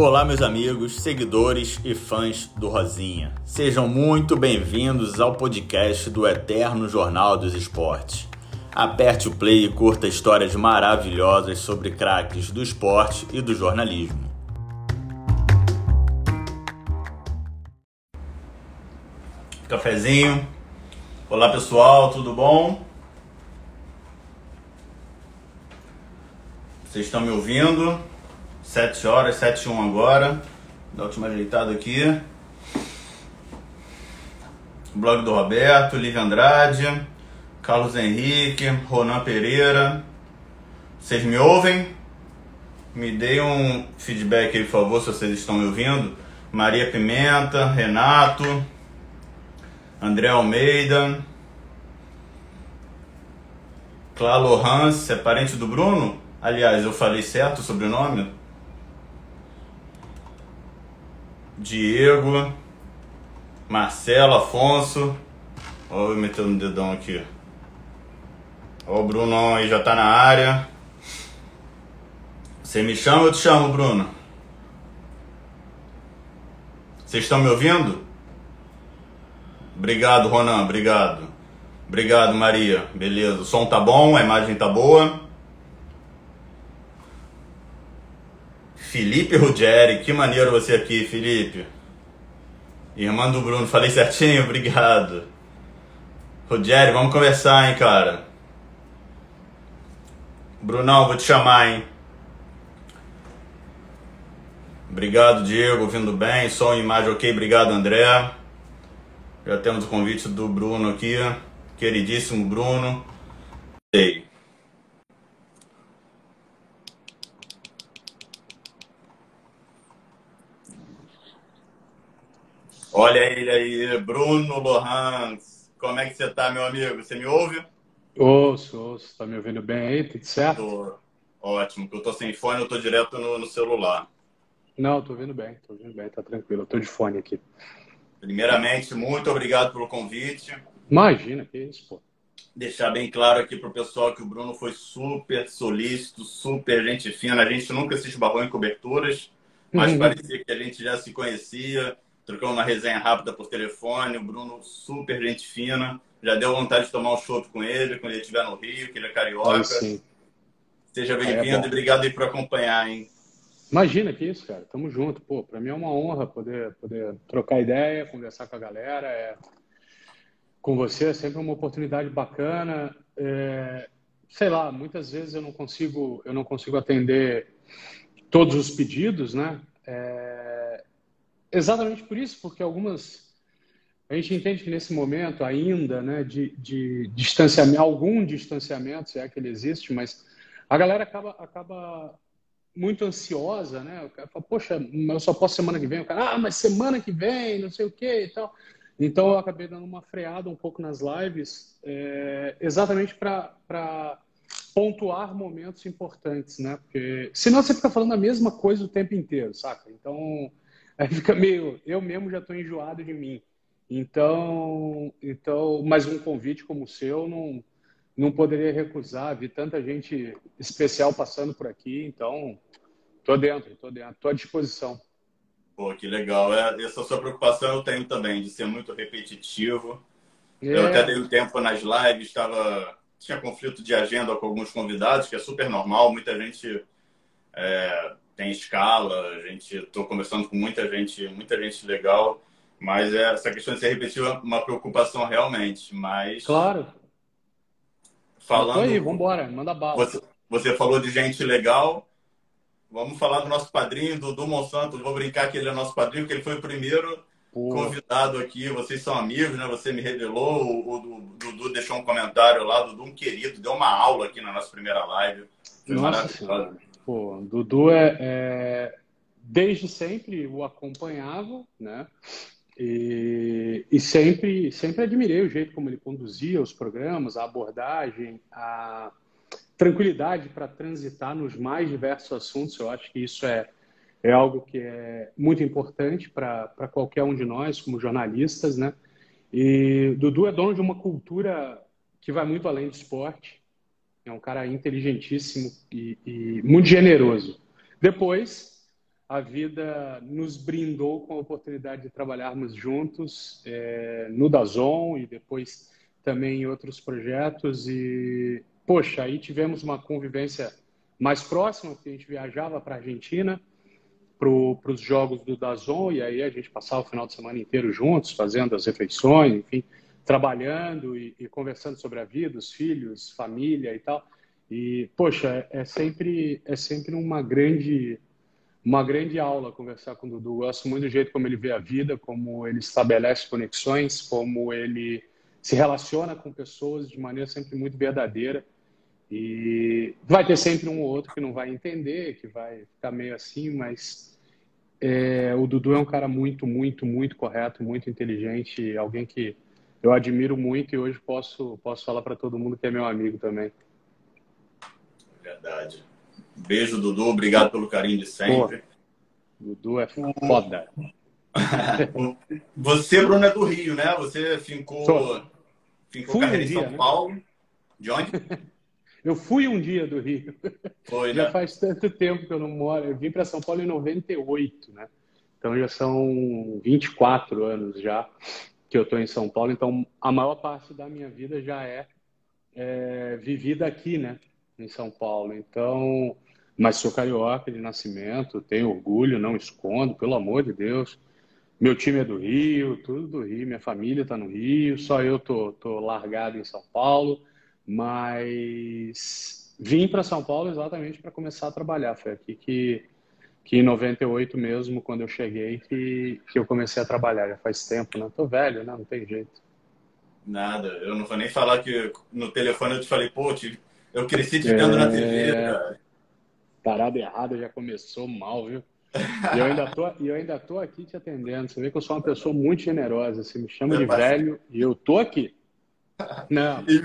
Olá, meus amigos, seguidores e fãs do Rosinha. Sejam muito bem-vindos ao podcast do Eterno Jornal dos Esportes. Aperte o play e curta histórias maravilhosas sobre craques do esporte e do jornalismo. Cafezinho. Olá, pessoal, tudo bom? Vocês estão me ouvindo? 7 horas, 7 e 1 agora. Dá última ajeitada aqui. blog do Roberto, Lívia Andrade, Carlos Henrique, Ronan Pereira. Vocês me ouvem? Me deem um feedback aí, por favor, se vocês estão me ouvindo. Maria Pimenta, Renato, André Almeida, Clalo Hans, é parente do Bruno? Aliás, eu falei certo o sobrenome? Diego, Marcelo, Afonso. Eu metendo o dedão aqui. Ó, o Bruno aí já tá na área. Você me chama ou eu te chamo, Bruno? Vocês estão me ouvindo? Obrigado, Ronan, obrigado. Obrigado, Maria. Beleza. O som tá bom, a imagem tá boa. Felipe Ruggeri, que maneiro você aqui, Felipe. Irmã do Bruno, falei certinho? Obrigado. Ruggeri, vamos conversar, hein, cara. Brunão, vou te chamar, hein. Obrigado, Diego, ouvindo bem. Som e imagem ok, obrigado, André. Já temos o convite do Bruno aqui. Queridíssimo Bruno. Ei. Olha ele aí, Bruno Lohans. Como é que você tá, meu amigo? Você me ouve? Ouço, ouço. Tá me ouvindo bem aí? Tudo certo? Tô... Ótimo, eu tô sem fone, eu tô direto no, no celular. Não, tô ouvindo bem, tô ouvindo bem, tá tranquilo. Eu tô de fone aqui. Primeiramente, muito obrigado pelo convite. Imagina, que isso, pô. Deixar bem claro aqui pro pessoal que o Bruno foi super solícito, super gente fina. A gente nunca se esbarrou em coberturas, mas uhum. parecia que a gente já se conhecia trocamos uma resenha rápida por telefone. O Bruno, super gente fina. Já deu vontade de tomar um chopp com ele quando ele estiver no Rio, que ele é carioca. Seja bem-vindo é, e obrigado aí por acompanhar, hein? Imagina que isso, cara. Tamo junto. Pô, pra mim é uma honra poder, poder trocar ideia, conversar com a galera. É... Com você é sempre uma oportunidade bacana. É... Sei lá, muitas vezes eu não consigo, eu não consigo atender todos os pedidos, né? É Exatamente por isso, porque algumas. A gente entende que nesse momento ainda, né, de, de distanciamento, algum distanciamento, se é que ele existe, mas a galera acaba, acaba muito ansiosa, né? O cara fala, poxa, eu só posso semana que vem. O cara, ah, mas semana que vem, não sei o quê e tal. Então eu acabei dando uma freada um pouco nas lives, é, exatamente para pontuar momentos importantes, né? Porque senão você fica falando a mesma coisa o tempo inteiro, saca? Então Aí fica meio. Eu mesmo já estou enjoado de mim. Então, então, mas um convite como o seu não, não poderia recusar. Vi tanta gente especial passando por aqui, então tô dentro, tô dentro, tô à disposição. Pô, que legal. É, essa sua preocupação eu tenho também, de ser muito repetitivo. É. Eu até dei um tempo nas lives, estava tinha conflito de agenda com alguns convidados, que é super normal. Muita gente é, tem escala, a gente estou conversando com muita gente, muita gente legal, mas é, essa questão de ser repetitivo é uma preocupação realmente, mas claro. Falando aí, vambora, manda bala. Você, você falou de gente legal, vamos falar do nosso padrinho, Dudu Monsanto, vou brincar que ele é nosso padrinho, porque ele foi o primeiro Pô. convidado aqui, vocês são amigos, né? Você me revelou, o, o, Dudu deixou um comentário lá, Dudu um querido, deu uma aula aqui na nossa primeira live. Foi Nossa maravilhoso. Pô, Dudu é, é, desde sempre o acompanhava, né? E, e, sempre, sempre admirei o jeito como ele conduzia os programas, a abordagem, a tranquilidade para transitar nos mais diversos assuntos. Eu acho que isso é, é algo que é muito importante para qualquer um de nós, como jornalistas, né? E Dudu é dono de uma cultura que vai muito além do esporte. É um cara inteligentíssimo e, e muito generoso. Depois, a vida nos brindou com a oportunidade de trabalharmos juntos é, no Dazon e depois também em outros projetos. E, poxa, aí tivemos uma convivência mais próxima, porque a gente viajava para a Argentina para os jogos do Dazon e aí a gente passava o final de semana inteiro juntos, fazendo as refeições, enfim, trabalhando e, e conversando sobre a vida, os filhos, família e tal. E, poxa, é sempre, é sempre uma grande uma grande aula conversar com o Dudu. Eu gosto muito do jeito como ele vê a vida, como ele estabelece conexões, como ele se relaciona com pessoas de maneira sempre muito verdadeira. E vai ter sempre um ou outro que não vai entender, que vai ficar meio assim, mas é, o Dudu é um cara muito, muito, muito correto, muito inteligente, alguém que eu admiro muito e hoje posso, posso falar para todo mundo que é meu amigo também. Verdade. Beijo, Dudu. Obrigado pelo carinho de sempre. Pô, Dudu é foda. Você, Bruno, é do Rio, né? Você fincou, fincou carreira um em São né? Paulo. De onde? Eu fui um dia do Rio. Foi, já né? faz tanto tempo que eu não moro. Eu vim para São Paulo em 98, né? Então já são 24 anos já que eu estou em São Paulo. Então a maior parte da minha vida já é, é vivida aqui, né? Em São Paulo. Então mas sou carioca de nascimento, tenho orgulho, não escondo, pelo amor de Deus. Meu time é do Rio, tudo do Rio, minha família está no Rio, só eu tô, tô largado em São Paulo, mas vim para São Paulo exatamente para começar a trabalhar. Foi aqui que, que em 98 mesmo, quando eu cheguei, que, que eu comecei a trabalhar. Já faz tempo, né? Tô velho, né? Não tem jeito. Nada, eu não vou nem falar que no telefone eu te falei, pô, eu cresci te vendo é... na TV, cara parada errada já começou mal, viu? E eu ainda tô, eu ainda tô aqui te atendendo. Você vê que eu sou uma pessoa muito generosa. Você me chama de velho e eu tô aqui. Não. E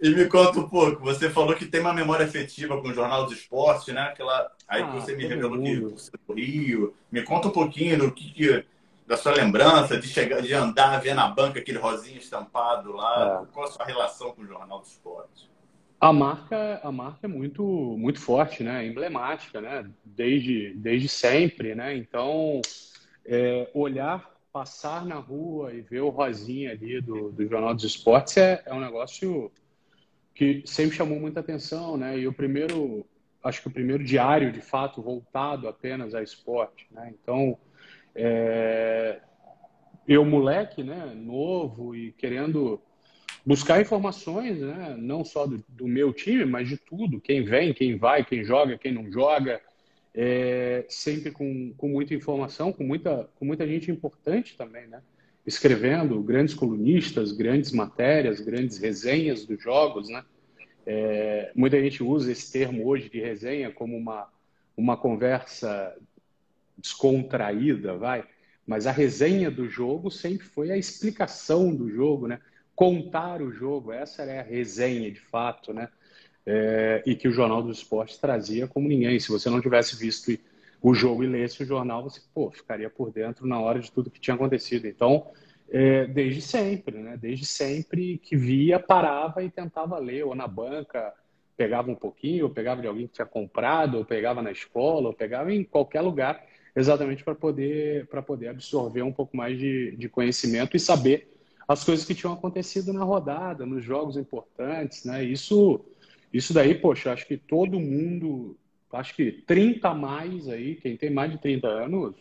e me conta um pouco. Você falou que tem uma memória afetiva com o Jornal do Esporte, né? Aquela, aí ah, você me revelou que você é do Rio. Me conta um pouquinho do que, que, da sua lembrança de chegar, de andar, ver na banca aquele rosinho estampado lá. É. Qual a sua relação com o Jornal do Esporte? A marca, a marca é muito, muito forte, né? Emblemática, né? Desde, desde sempre, né? Então, é, olhar, passar na rua e ver o rosinha ali do, do Jornal dos Esportes é, é um negócio que sempre chamou muita atenção, né? E o primeiro, acho que o primeiro diário, de fato, voltado apenas a esporte, né? Então, é, eu moleque, né? Novo e querendo buscar informações, né? não só do, do, meu time, mas de tudo, quem vem, quem vai, quem joga, quem não joga, é, sempre com, com muita informação, com muita, com muita gente importante também, né? Escrevendo grandes colunistas, grandes matérias, grandes resenhas dos jogos, né? É, muita gente usa esse termo hoje de resenha como uma, uma conversa descontraída, vai. Mas a resenha do jogo sempre foi a explicação do jogo, né? contar o jogo, essa era a resenha de fato, né? É, e que o Jornal dos Esportes trazia como ninguém. Se você não tivesse visto o jogo e lesse o jornal, você pô, ficaria por dentro na hora de tudo que tinha acontecido. Então, é, desde sempre, né? Desde sempre que via, parava e tentava ler, ou na banca, pegava um pouquinho, ou pegava de alguém que tinha comprado, ou pegava na escola, ou pegava em qualquer lugar, exatamente para poder, poder absorver um pouco mais de, de conhecimento e saber as coisas que tinham acontecido na rodada, nos jogos importantes, né? Isso, isso daí, poxa, acho que todo mundo, acho que 30 a mais aí, quem tem mais de 30 anos,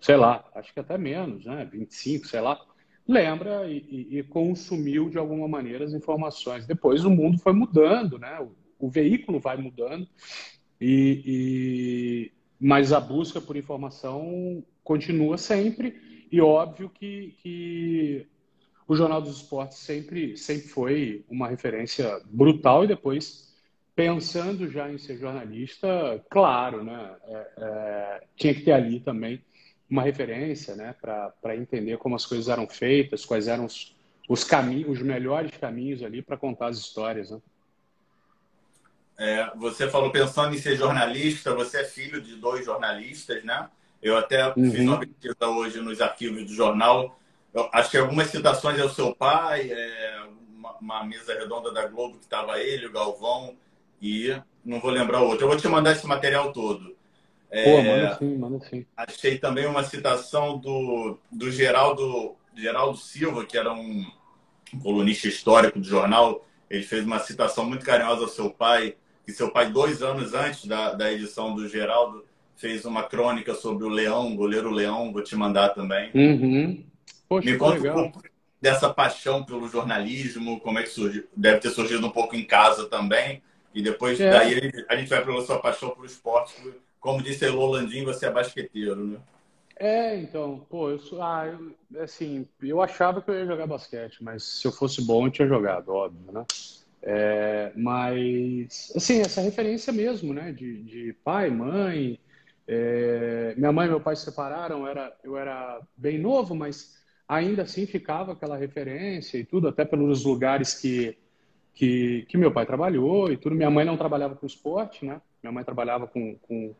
sei lá, acho que até menos, né? 25, sei lá, lembra e, e, e consumiu de alguma maneira as informações. Depois o mundo foi mudando, né? O, o veículo vai mudando e, e, mas a busca por informação continua sempre e óbvio que, que o Jornal dos Esportes sempre, sempre foi uma referência brutal e depois, pensando já em ser jornalista, claro, né, é, é, tinha que ter ali também uma referência né, para entender como as coisas eram feitas, quais eram os, os caminhos, os melhores caminhos ali para contar as histórias. Né? É, você falou pensando em ser jornalista, você é filho de dois jornalistas, né? Eu até uhum. fiz uma pesquisa hoje nos arquivos do jornal acho que algumas citações é o seu pai, é uma, uma, mesa redonda da Globo que estava ele, o Galvão, e não vou lembrar outro. Eu vou te mandar esse material todo. É, Pô, manda sim, manda sim. Achei também uma citação do, do Geraldo, Geraldo Silva, que era um colunista histórico do jornal. Ele fez uma citação muito carinhosa ao seu pai, que seu pai, dois anos antes da, da edição do Geraldo, fez uma crônica sobre o Leão, o goleiro Leão, vou te mandar também. Uhum. Poxa, Me conta legal. um pouco dessa paixão pelo jornalismo, como é que surgiu? Deve ter surgido um pouco em casa também. E depois é. daí a gente vai para a sua paixão pelo esporte, como disse Elô Landim, você é basqueteiro, né? É, então, pô, eu sou, ah, eu, assim, eu achava que eu ia jogar basquete, mas se eu fosse bom, eu tinha jogado, óbvio, né? É, mas, assim, essa referência mesmo, né, de, de pai, mãe, é, minha mãe e meu pai se separaram, era, eu era bem novo, mas ainda assim ficava aquela referência e tudo, até pelos lugares que, que, que meu pai trabalhou e tudo. Minha mãe não trabalhava com esporte, né? Minha mãe trabalhava com, com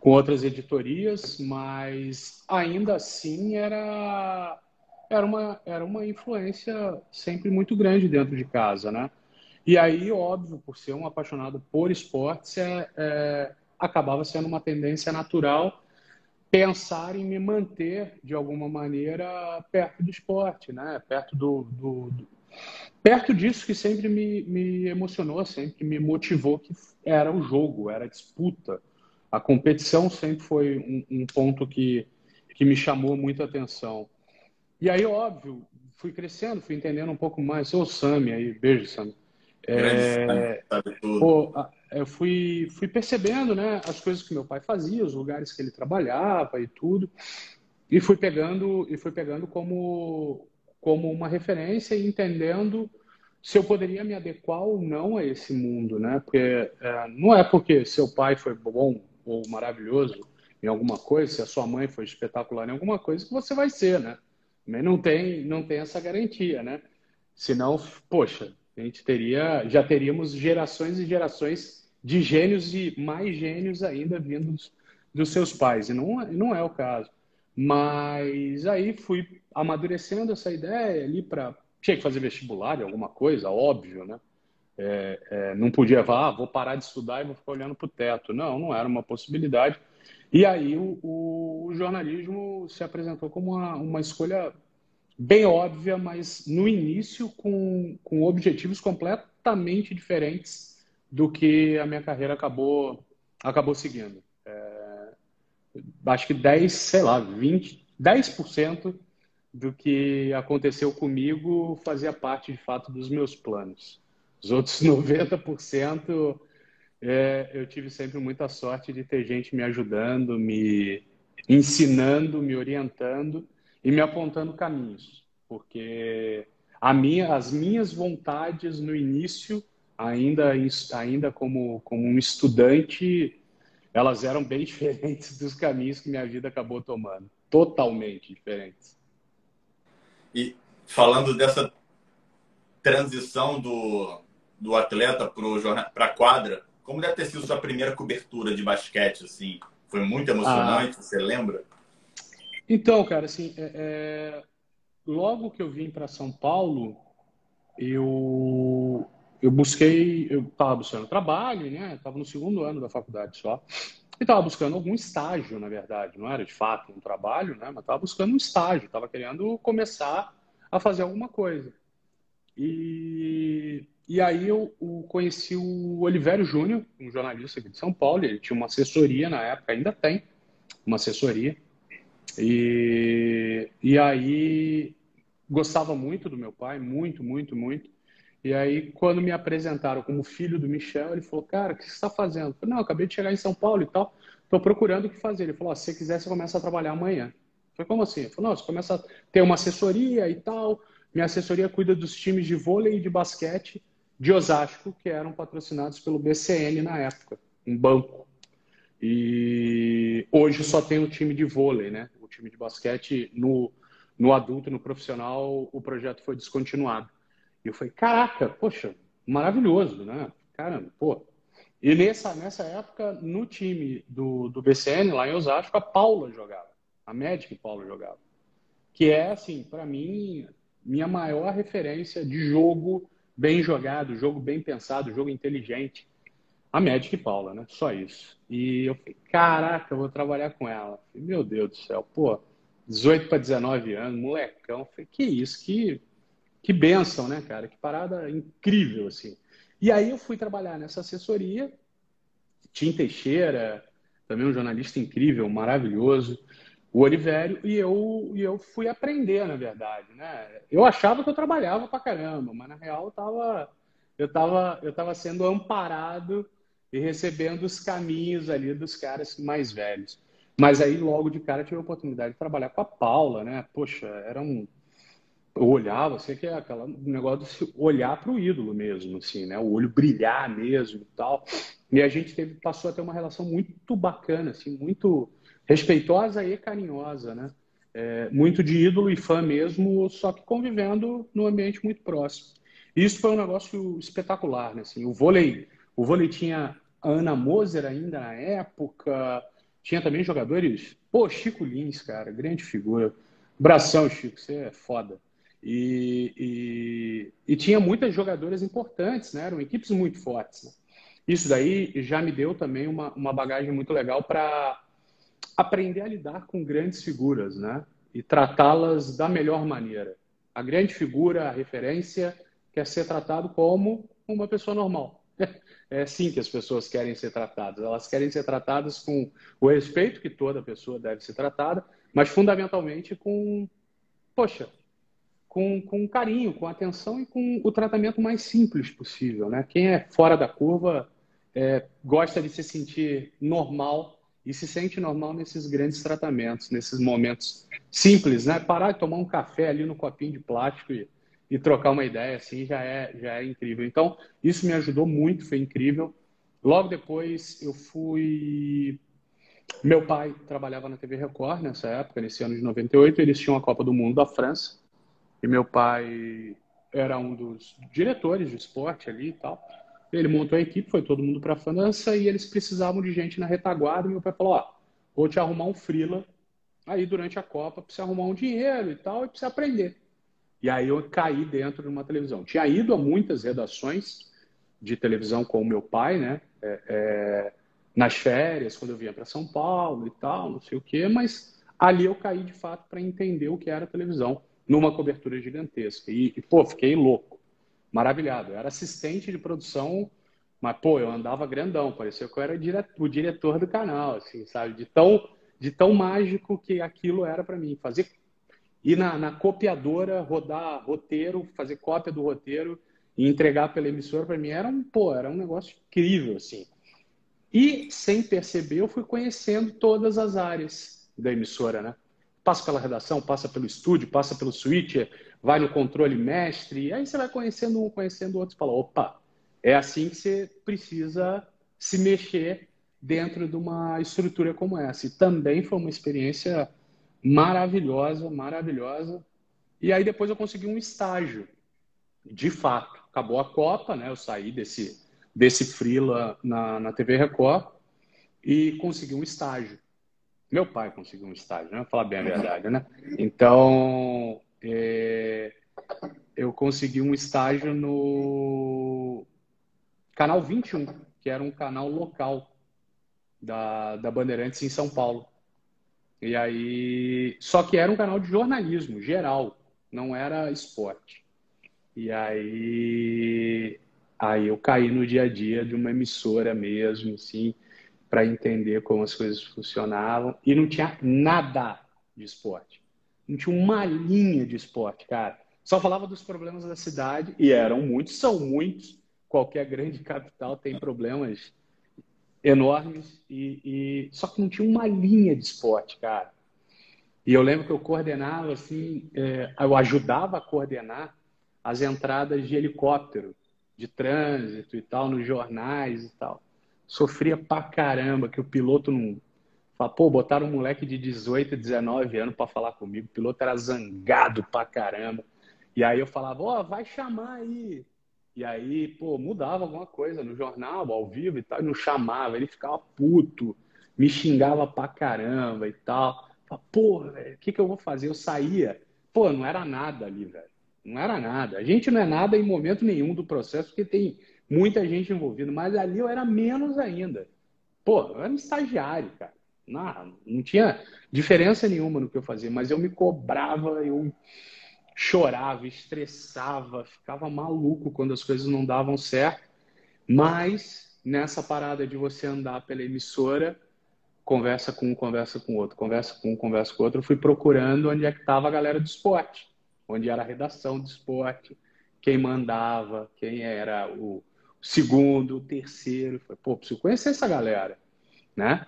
com outras editorias, mas ainda assim era era uma era uma influência sempre muito grande dentro de casa, né? E aí, óbvio, por ser um apaixonado por esportes, é, é, acabava sendo uma tendência natural pensar em me manter de alguma maneira perto do esporte, né? Perto do, do, do perto disso que sempre me, me emocionou, sempre me motivou, que era o jogo, era a disputa a competição sempre foi um, um ponto que, que me chamou muita atenção. E aí, óbvio, fui crescendo, fui entendendo um pouco mais. Sou o Sami aí, beijo, Sami. É, pô, eu fui, fui percebendo né, as coisas que meu pai fazia, os lugares que ele trabalhava e tudo, e fui pegando e fui pegando como, como uma referência e entendendo se eu poderia me adequar ou não a esse mundo, né? Porque é, não é porque seu pai foi bom ou maravilhoso em alguma coisa, se a sua mãe foi espetacular em alguma coisa, você vai ser, né? Mas não tem, não tem essa garantia, né? Senão, poxa, a gente teria, já teríamos gerações e gerações de gênios e mais gênios ainda vindos dos seus pais. E não, não é o caso. Mas aí fui amadurecendo essa ideia ali para. Tinha que fazer vestibular, alguma coisa, óbvio, né? É, é, não podia falar, ah, vou parar de estudar e vou ficar olhando para o teto. Não, não era uma possibilidade. E aí o, o, o jornalismo se apresentou como uma, uma, escolha bem óbvia, mas no início com, com objetivos completamente diferentes do que a minha carreira acabou, acabou seguindo. É, acho que 10, sei lá, 20, 10% do que aconteceu comigo fazia parte de fato dos meus planos. Os outros 90%, é, eu tive sempre muita sorte de ter gente me ajudando, me ensinando, me orientando e me apontando caminhos. Porque minha, as minhas vontades no início, ainda, ainda como, como um estudante, elas eram bem diferentes dos caminhos que minha vida acabou tomando. Totalmente diferentes. E falando dessa transição do, do atleta para a quadra, como deve ter sido sua primeira cobertura de basquete, assim? Foi muito emocionante, ah. você lembra? Então, cara, assim, é, é... logo que eu vim para São Paulo, eu eu busquei, eu estava buscando trabalho, né? Estava no segundo ano da faculdade só. E estava buscando algum estágio, na verdade. Não era de fato um trabalho, né? Mas estava buscando um estágio. Estava querendo começar a fazer alguma coisa. E e aí eu, eu conheci o Olivério Júnior, um jornalista aqui de São Paulo. Ele tinha uma assessoria na época, ainda tem uma assessoria. E, e aí gostava muito do meu pai, muito, muito, muito. E aí, quando me apresentaram como filho do Michel, ele falou: Cara, o que você está fazendo? Eu falei: Não, eu acabei de chegar em São Paulo e tal, estou procurando o que fazer. Ele falou: Se você quiser, você começa a trabalhar amanhã. Eu falei: Como assim? Ele falou: Não, você começa a ter uma assessoria e tal. Minha assessoria cuida dos times de vôlei e de basquete de Osasco, que eram patrocinados pelo BCN na época, um banco. E hoje só tem o time de vôlei, né? O time de basquete no, no adulto, no profissional, o projeto foi descontinuado. E eu falei, caraca, poxa, maravilhoso, né? Caramba, pô. E nessa, nessa época, no time do, do BCN, lá em Osasco, a Paula jogava. A Magic Paula jogava. Que é, assim, para mim, minha maior referência de jogo bem jogado, jogo bem pensado, jogo inteligente. A Magic Paula, né? Só isso. E eu falei, caraca, eu vou trabalhar com ela. Falei, Meu Deus do céu, pô, 18 para 19 anos, molecão. Falei, que isso, que, que benção, né, cara? Que parada incrível, assim. E aí eu fui trabalhar nessa assessoria, Tim Teixeira, também um jornalista incrível, maravilhoso, o Olivério, e eu, e eu fui aprender, na verdade, né? Eu achava que eu trabalhava pra caramba, mas na real eu tava, eu tava, eu tava sendo amparado e recebendo os caminhos ali dos caras mais velhos. Mas aí, logo de cara, tive a oportunidade de trabalhar com a Paula, né? Poxa, era um. Eu olhava, sei que é aquele negócio de olhar para o ídolo mesmo, assim, né? O olho brilhar mesmo e tal. E a gente teve, passou a ter uma relação muito bacana, assim, muito respeitosa e carinhosa, né? É, muito de ídolo e fã mesmo, só que convivendo num ambiente muito próximo. Isso foi um negócio espetacular, né? Assim, o vôlei o vôlei tinha a Ana Moser ainda na época, tinha também jogadores. Pô, Chico Lins, cara, grande figura. Bração, Chico, você é foda. E, e, e tinha muitas jogadoras importantes, né? Eram equipes muito fortes. Né? Isso daí já me deu também uma, uma bagagem muito legal para aprender a lidar com grandes figuras, né? E tratá-las da melhor maneira. A grande figura, a referência, quer ser tratado como uma pessoa normal. é assim que as pessoas querem ser tratadas. Elas querem ser tratadas com o respeito que toda pessoa deve ser tratada, mas fundamentalmente com, poxa, com, com carinho, com atenção e com o tratamento mais simples possível. Né? Quem é fora da curva é, gosta de se sentir normal e se sente normal nesses grandes tratamentos, nesses momentos simples, né? Parar de tomar um café ali no copinho de plástico e e trocar uma ideia assim já é, já é incrível. Então, isso me ajudou muito, foi incrível. Logo depois, eu fui. Meu pai trabalhava na TV Record nessa época, nesse ano de 98. Eles tinham a Copa do Mundo da França. E meu pai era um dos diretores de esporte ali e tal. Ele montou a equipe, foi todo mundo para a França e eles precisavam de gente na retaguarda. E meu pai falou: Ó, vou te arrumar um frila aí durante a Copa para você arrumar um dinheiro e tal e para você aprender. E aí eu caí dentro de uma televisão. Tinha ido a muitas redações de televisão com o meu pai, né? É, é, nas férias, quando eu vinha para São Paulo e tal, não sei o quê, mas ali eu caí de fato para entender o que era televisão numa cobertura gigantesca. E, e, pô, fiquei louco, maravilhado. Eu era assistente de produção, mas, pô, eu andava grandão, parecia que eu era o diretor do canal, assim, sabe? De tão, de tão mágico que aquilo era para mim. Fazer ir na, na copiadora, rodar roteiro, fazer cópia do roteiro e entregar pela emissora, para mim era um, pô, era um negócio incrível, assim. E, sem perceber, eu fui conhecendo todas as áreas da emissora, né? Passa pela redação, passa pelo estúdio, passa pelo switcher, vai no controle mestre, e aí você vai conhecendo um, conhecendo o outro, e fala, opa, é assim que você precisa se mexer dentro de uma estrutura como essa. E também foi uma experiência maravilhosa, maravilhosa. E aí depois eu consegui um estágio, de fato. Acabou a Copa, né? Eu saí desse, desse freela na, na TV Record e consegui um estágio. Meu pai conseguiu um estágio, né? Falar bem a verdade, né? Então, é, eu consegui um estágio no Canal 21, que era um canal local da, da Bandeirantes em São Paulo. E aí. Só que era um canal de jornalismo geral, não era esporte. E aí. Aí eu caí no dia a dia de uma emissora mesmo, assim, para entender como as coisas funcionavam. E não tinha nada de esporte. Não tinha uma linha de esporte, cara. Só falava dos problemas da cidade, e eram muitos, são muitos. Qualquer grande capital tem problemas enormes e, e, só que não tinha uma linha de esporte, cara. E eu lembro que eu coordenava assim, é, eu ajudava a coordenar as entradas de helicóptero, de trânsito e tal, nos jornais e tal. Sofria pra caramba que o piloto não. Fala, pô, botaram um moleque de 18, 19 anos para falar comigo. O piloto era zangado pra caramba. E aí eu falava, ó, oh, vai chamar aí e aí, pô, mudava alguma coisa no jornal, ao vivo e tal, e não chamava, ele ficava puto, me xingava pra caramba e tal. Falei, pô, o que, que eu vou fazer? Eu saía. Pô, não era nada ali, velho. Não era nada. A gente não é nada em momento nenhum do processo, porque tem muita gente envolvida, mas ali eu era menos ainda. Pô, eu era um estagiário, cara. Não, não tinha diferença nenhuma no que eu fazia, mas eu me cobrava, eu chorava, estressava, ficava maluco quando as coisas não davam certo. Mas nessa parada de você andar pela emissora, conversa com um, conversa com outro, conversa com um, conversa com outro, eu fui procurando onde é que estava a galera do esporte, onde era a redação do esporte, quem mandava, quem era o segundo, o terceiro. Pô, preciso conhecer essa galera, né?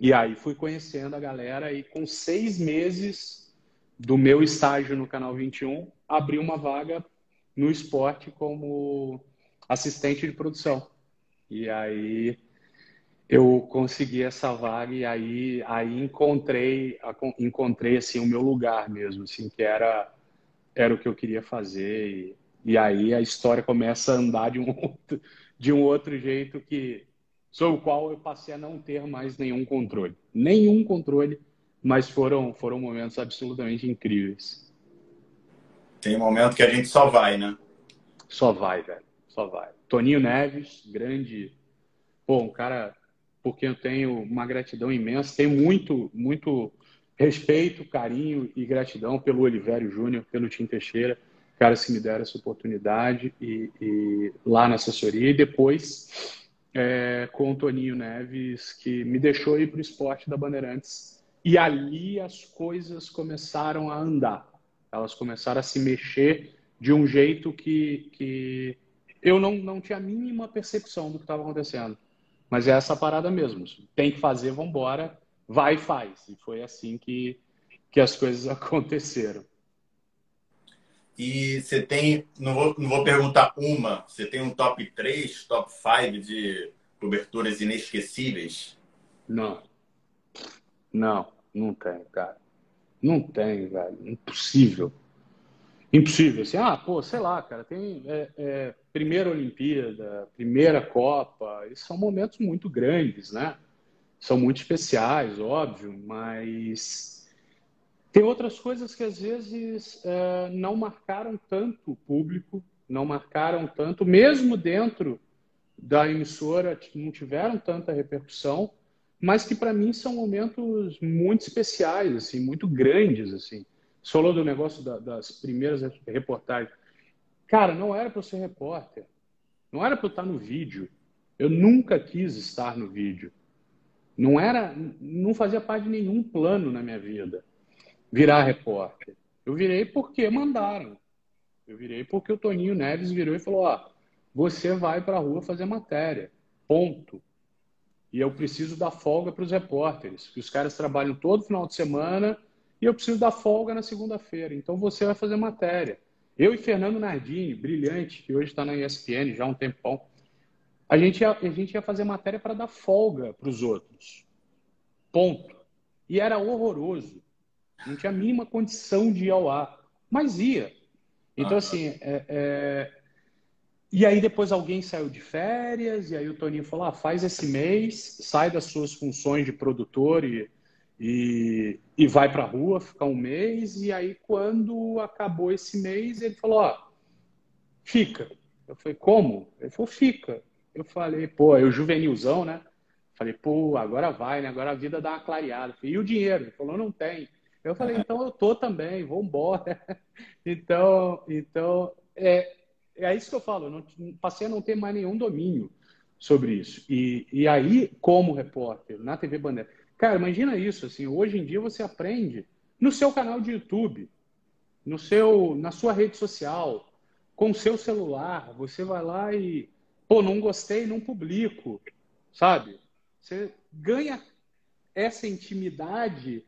E aí fui conhecendo a galera e com seis meses do meu estágio no Canal 21, abri uma vaga no esporte como assistente de produção. E aí eu consegui essa vaga e aí, aí encontrei, encontrei assim, o meu lugar mesmo, assim, que era, era o que eu queria fazer. E, e aí a história começa a andar de um outro, de um outro jeito que sobre o qual eu passei a não ter mais nenhum controle. Nenhum controle, mas foram, foram momentos absolutamente incríveis. Tem um momento que a gente só vai, né? Só vai, velho. Só vai. Toninho Neves, grande. Pô, um cara porque eu tenho uma gratidão imensa, tenho muito, muito respeito, carinho e gratidão pelo Olivério Júnior, pelo Tim Teixeira, caras que me deram essa oportunidade e, e lá na assessoria e depois é, com o Toninho Neves, que me deixou ir para o esporte da Bandeirantes. E ali as coisas começaram a andar, elas começaram a se mexer de um jeito que, que eu não, não tinha a mínima percepção do que estava acontecendo. Mas é essa parada mesmo. Tem que fazer, vamos embora, vai e faz. E foi assim que, que as coisas aconteceram. E você tem, não vou, não vou perguntar uma, você tem um top 3, top 5 de coberturas inesquecíveis? Não. Não, não tem, cara. Não tem, velho. Impossível. Impossível. Assim, ah, pô, sei lá, cara, tem é, é, primeira Olimpíada, primeira Copa, esses são momentos muito grandes, né? São muito especiais, óbvio, mas tem outras coisas que às vezes é, não marcaram tanto o público, não marcaram tanto, mesmo dentro da emissora, não tiveram tanta repercussão, mas que para mim são momentos muito especiais, assim, muito grandes, assim. Você falou do negócio da, das primeiras reportagens. Cara, não era para eu ser repórter. Não era para eu estar no vídeo. Eu nunca quis estar no vídeo. Não era, não fazia parte de nenhum plano na minha vida virar repórter. Eu virei porque mandaram. Eu virei porque o Toninho Neves virou e falou: "Ó, você vai para a rua fazer matéria. Ponto. E eu preciso dar folga para os repórteres, que os caras trabalham todo final de semana e eu preciso dar folga na segunda-feira. Então você vai fazer matéria. Eu e Fernando Nardini, brilhante, que hoje está na ESPN já há um tempão, a gente ia, a gente ia fazer matéria para dar folga para os outros. Ponto. E era horroroso. Não tinha a mínima condição de ir ao ar. Mas ia. Então, ah, assim, é, é... e aí depois alguém saiu de férias, e aí o Toninho falou: ah, faz esse mês, sai das suas funções de produtor e e, e vai para a rua ficar um mês. E aí, quando acabou esse mês, ele falou: Ó, fica. Eu falei: Como? Ele falou: Fica. Eu falei: Pô, eu juvenilzão, né? Falei: Pô, agora vai, né? Agora a vida dá uma clareada. Falei, e o dinheiro? Ele falou: Não tem. Eu falei: Então eu tô também, vou embora. então, então é, é isso que eu falo. Não, passei a não ter mais nenhum domínio sobre isso. E, e aí, como repórter, na TV Bandeira, Cara, imagina isso, assim, hoje em dia você aprende no seu canal de YouTube, no seu, na sua rede social, com o seu celular, você vai lá e, pô, não gostei, não publico, sabe? Você ganha essa intimidade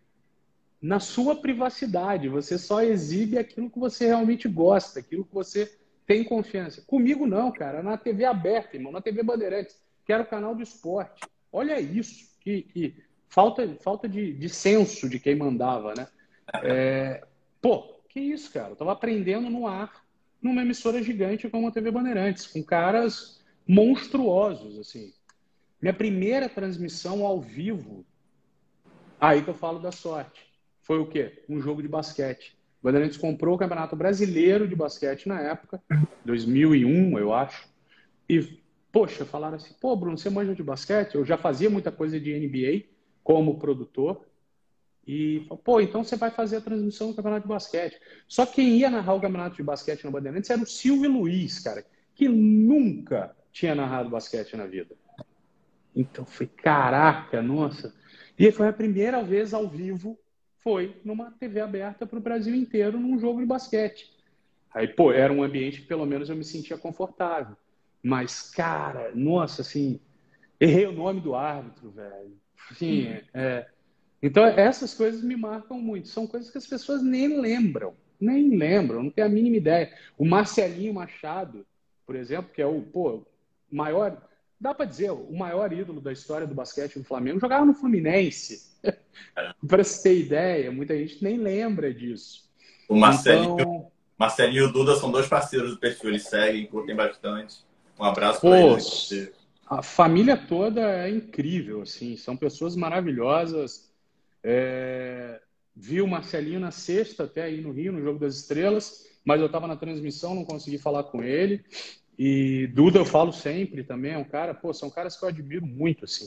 na sua privacidade. Você só exibe aquilo que você realmente gosta, aquilo que você tem confiança. Comigo não, cara. Na TV aberta, irmão, na TV Bandeirantes, que era o canal do esporte. Olha isso, que, que falta, falta de, de senso de quem mandava, né? É, pô, que isso, cara? Eu tava aprendendo no ar numa emissora gigante como a TV Bandeirantes, com caras monstruosos, assim. Minha primeira transmissão ao vivo, aí que eu falo da sorte, foi o quê? Um jogo de basquete. O Bandeirantes comprou o Campeonato Brasileiro de Basquete na época, 2001, eu acho. e, poxa, falaram assim, pô, Bruno, você manja de basquete? Eu já fazia muita coisa de NBA como produtor, e, pô, então você vai fazer a transmissão do campeonato de basquete. Só quem ia narrar o campeonato de basquete no Bandeirantes era o Silvio Luiz, cara, que nunca tinha narrado basquete na vida. Então foi, caraca, nossa. E foi a primeira vez ao vivo, foi numa TV aberta para o Brasil inteiro, num jogo de basquete. Aí, pô, era um ambiente que pelo menos eu me sentia confortável. Mas, cara, nossa, assim, errei o nome do árbitro, velho. Assim, hum. é, então, essas coisas me marcam muito. São coisas que as pessoas nem lembram. Nem lembram, não tem a mínima ideia. O Marcelinho Machado, por exemplo, que é o pô, maior, dá para dizer, o maior ídolo da história do basquete do Flamengo, jogava no Fluminense. para se ter ideia, muita gente nem lembra disso. O Marcelinho, então... Marcelinho e o Duda são dois parceiros do perfil, eles seguem, curtem bastante. Um abraço para eles. A família toda é incrível, assim, são pessoas maravilhosas é, vi o Marcelinho na sexta, até aí no Rio, no Jogo das Estrelas, mas eu estava na transmissão, não consegui falar com ele. E Duda eu falo sempre também, é um cara, pô, são caras que eu admiro muito, assim.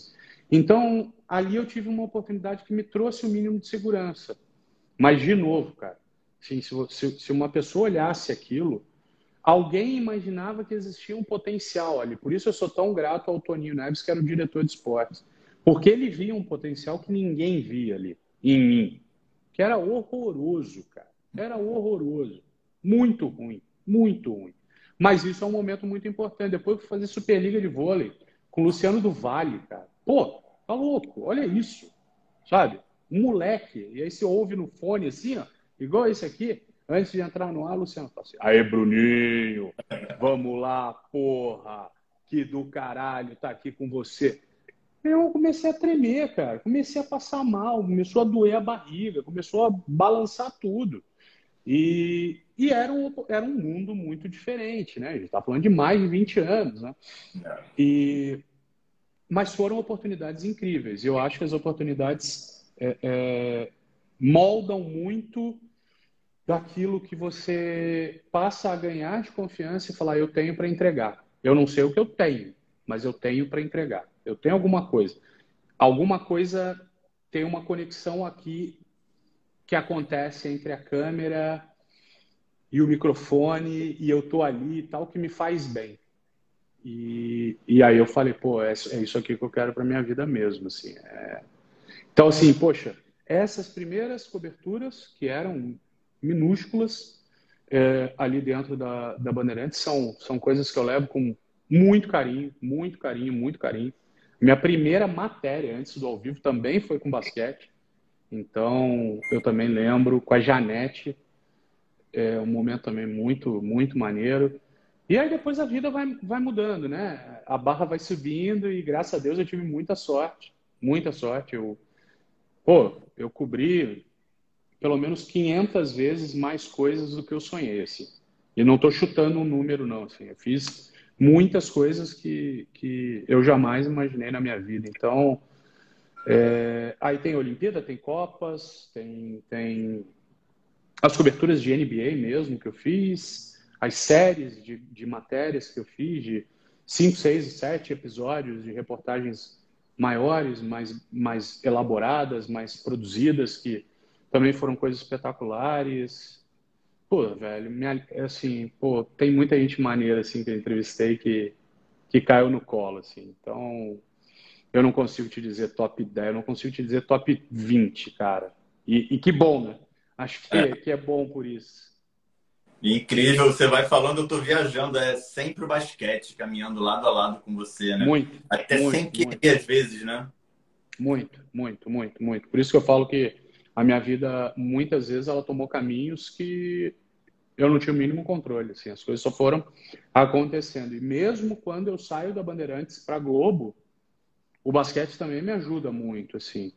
Então, ali eu tive uma oportunidade que me trouxe o um mínimo de segurança. Mas, de novo, cara, assim, se, se uma pessoa olhasse aquilo, alguém imaginava que existia um potencial ali. Por isso eu sou tão grato ao Toninho Neves, que era o diretor de esportes. Porque ele via um potencial que ninguém via ali, em mim. Que era horroroso, cara. Era horroroso. Muito ruim. Muito ruim. Mas isso é um momento muito importante. Depois eu fui fazer Superliga de vôlei com o Luciano do Vale, cara. Pô, tá louco. Olha isso. Sabe? Um moleque. E aí você ouve no fone assim, ó. Igual esse aqui. Antes de entrar no ar, Luciano fala assim: Aê, Bruninho, vamos lá, porra, que do caralho tá aqui com você eu comecei a tremer, cara. Comecei a passar mal, começou a doer a barriga, começou a balançar tudo. E, e era, um, era um mundo muito diferente, né? A gente está falando de mais de 20 anos, né? E, mas foram oportunidades incríveis. Eu acho que as oportunidades é, é, moldam muito daquilo que você passa a ganhar de confiança e falar: eu tenho para entregar. Eu não sei o que eu tenho, mas eu tenho para entregar. Eu tenho alguma coisa. Alguma coisa tem uma conexão aqui que acontece entre a câmera e o microfone e eu tô ali e tal que me faz bem. E, e aí eu falei, pô, é, é isso aqui que eu quero para minha vida mesmo, assim. É... Então, assim, poxa, essas primeiras coberturas que eram minúsculas é, ali dentro da, da Bandeirantes são, são coisas que eu levo com muito carinho, muito carinho, muito carinho. Minha primeira matéria antes do ao vivo também foi com basquete. Então, eu também lembro com a Janete, é um momento também muito, muito maneiro. E aí depois a vida vai, vai mudando, né? A barra vai subindo e graças a Deus eu tive muita sorte, muita sorte. Eu, pô, eu cobri pelo menos 500 vezes mais coisas do que eu sonhei, assim. E não estou chutando um número, não, assim. Eu fiz muitas coisas que, que eu jamais imaginei na minha vida. Então, é, aí tem Olimpíada, tem Copas, tem, tem as coberturas de NBA mesmo que eu fiz, as séries de, de matérias que eu fiz, de cinco, seis, sete episódios de reportagens maiores, mais, mais elaboradas, mais produzidas, que também foram coisas espetaculares. Pô, velho, minha, assim, pô, tem muita gente maneira, assim, que eu entrevistei que, que caiu no colo, assim. Então, eu não consigo te dizer top 10, eu não consigo te dizer top 20, cara. E, e que bom, né? Acho que é. que é bom por isso. Incrível, você vai falando, eu tô viajando, é sempre o basquete, caminhando lado a lado com você, né? Muito. Até muito, sem querer, às vezes, né? Muito, muito, muito, muito. Por isso que eu falo que a minha vida, muitas vezes, ela tomou caminhos que eu não tinha o mínimo controle. Assim, as coisas só foram acontecendo. E mesmo quando eu saio da Bandeirantes para Globo, o basquete também me ajuda muito, assim.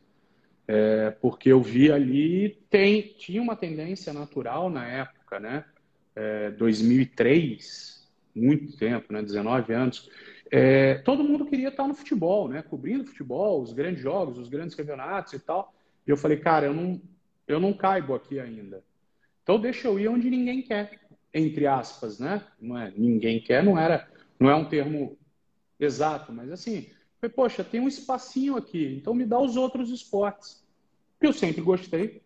É, porque eu vi ali, tem, tinha uma tendência natural na época, né? É, 2003, muito tempo, né? 19 anos. É, todo mundo queria estar no futebol, né? Cobrindo futebol, os grandes jogos, os grandes campeonatos e tal. E eu falei, cara, eu não, eu não caibo aqui ainda. Então deixa eu ir onde ninguém quer, entre aspas, né? Não é ninguém quer, não era Não é um termo exato, mas assim, falei, poxa, tem um espacinho aqui, então me dá os outros esportes. Que eu sempre gostei,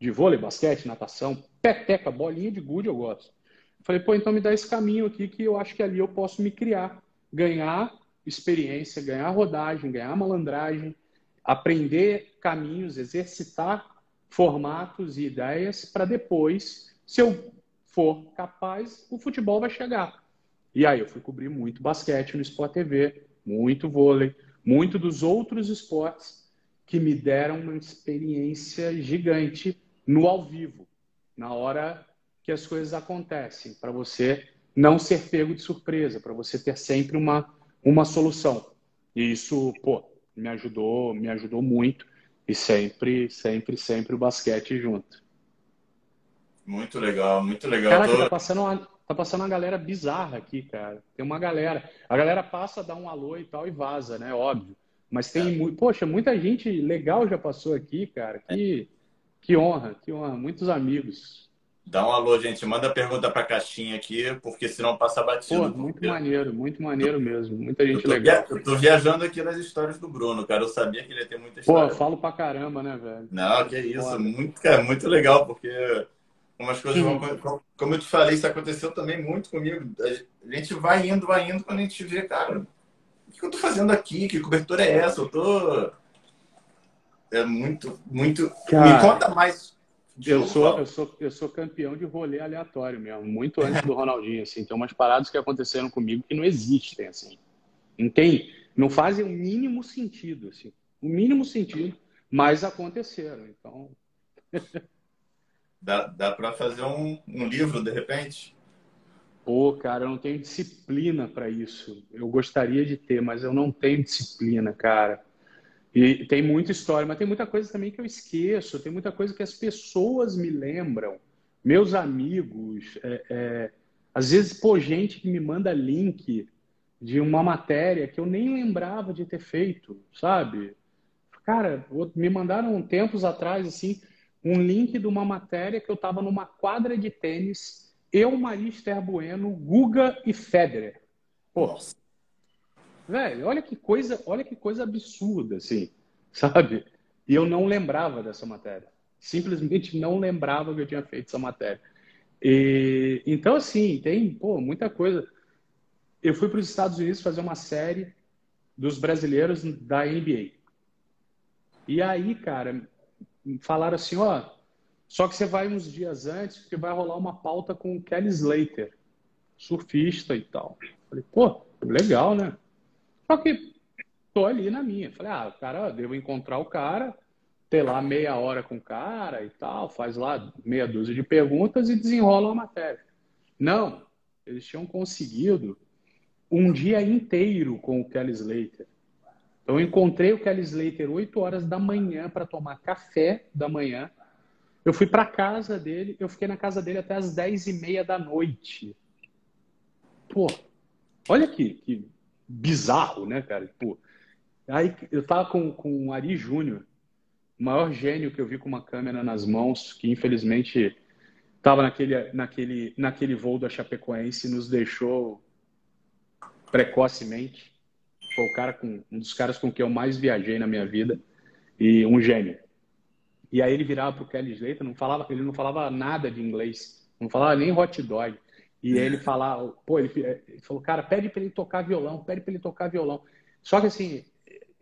de vôlei, basquete, natação, peteca, bolinha de gude eu gosto. Falei, pô, então me dá esse caminho aqui que eu acho que ali eu posso me criar, ganhar experiência, ganhar rodagem, ganhar malandragem, aprender caminhos, exercitar formatos e ideias para depois, se eu for capaz, o futebol vai chegar. E aí eu fui cobrir muito basquete no Sport TV, muito vôlei, muito dos outros esportes que me deram uma experiência gigante no ao vivo, na hora que as coisas acontecem, para você não ser pego de surpresa, para você ter sempre uma, uma solução. E isso, pô, me ajudou, me ajudou muito e sempre, sempre, sempre o basquete junto. Muito legal, muito legal. Cara, Tô... tá passando uma, tá passando uma galera bizarra aqui, cara. Tem uma galera. A galera passa, dá um alô e tal e vaza, né? Óbvio. Mas tem, é. poxa, muita gente legal já passou aqui, cara. Que, que honra, que honra. Muitos amigos. Dá um alô, gente. Manda pergunta pra caixinha aqui, porque senão passa batido. Pô, muito porque... maneiro, muito maneiro mesmo. Muita gente eu legal. Via... Eu tô viajando aqui nas histórias do Bruno, cara. Eu sabia que ele ia ter muita história. Pô, falo pra caramba, né, velho? Não, que isso. Muito, cara, muito legal, porque umas coisas vão. Como eu te falei, isso aconteceu também muito comigo. A gente vai indo, vai indo, quando a gente vê, cara, o que eu tô fazendo aqui? Que cobertura é essa? Eu tô. É muito, muito. Cara, Me conta mais. Eu sou, eu, sou, eu sou campeão de rolê aleatório mesmo, muito antes do Ronaldinho, assim. Tem umas paradas que aconteceram comigo que não existem, assim. Não tem, não fazem o mínimo sentido, assim. O mínimo sentido, mas aconteceram. Então. Dá, dá para fazer um, um livro, de repente? Pô, cara, eu não tenho disciplina para isso. Eu gostaria de ter, mas eu não tenho disciplina, cara. E tem muita história, mas tem muita coisa também que eu esqueço. Tem muita coisa que as pessoas me lembram. Meus amigos, é, é, às vezes, pô, gente que me manda link de uma matéria que eu nem lembrava de ter feito, sabe? Cara, me mandaram tempos atrás, assim, um link de uma matéria que eu estava numa quadra de tênis, eu, Marister Bueno, Guga e Federer. Pô, velho, olha que coisa, olha que coisa absurda, assim, sabe? E eu não lembrava dessa matéria. Simplesmente não lembrava que eu tinha feito essa matéria. E, então, assim, tem pô, muita coisa. Eu fui para os Estados Unidos fazer uma série dos brasileiros da NBA. E aí, cara, falaram assim, ó, só que você vai uns dias antes, porque vai rolar uma pauta com o Kelly Slater, surfista e tal. Falei, pô, legal, né? Só que tô ali na minha. Falei, ah, cara, devo encontrar o cara, ter lá meia hora com o cara e tal, faz lá meia dúzia de perguntas e desenrola a matéria. Não, eles tinham conseguido um dia inteiro com o Kelly Slater. Então, eu encontrei o Kelly Slater 8 horas da manhã para tomar café da manhã. Eu fui para casa dele, eu fiquei na casa dele até as 10 e meia da noite. Pô, olha que, que bizarro, né, cara? Pô, aí eu tava com, com o Ari Júnior, o maior gênio que eu vi com uma câmera nas mãos, que infelizmente estava naquele, naquele, naquele voo da Chapecoense e nos deixou precocemente. Foi o cara com um dos caras com quem eu mais viajei na minha vida e um gênio. E aí ele virava pro Kelly Slater, não falava, ele não falava nada de inglês, não falava nem hot dog. E ele falava, pô, ele, ele falou, cara, pede para ele tocar violão, pede para ele tocar violão. Só que assim,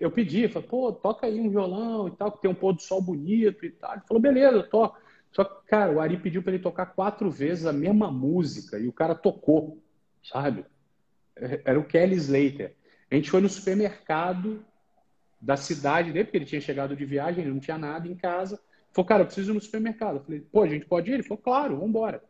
eu pedi, falei, pô, toca aí um violão e tal, que tem um pôr do sol bonito e tal. Ele falou, beleza, eu toco. Só que, cara, o Ari pediu para ele tocar quatro vezes a mesma música e o cara tocou, sabe? Era o Kelly Slater. A gente foi no supermercado da cidade dele, porque ele tinha chegado de viagem, ele não tinha nada em casa. Falou, cara, eu preciso ir no supermercado. Eu falei, pô, a gente pode ir? Ele falou, claro, vamos embora.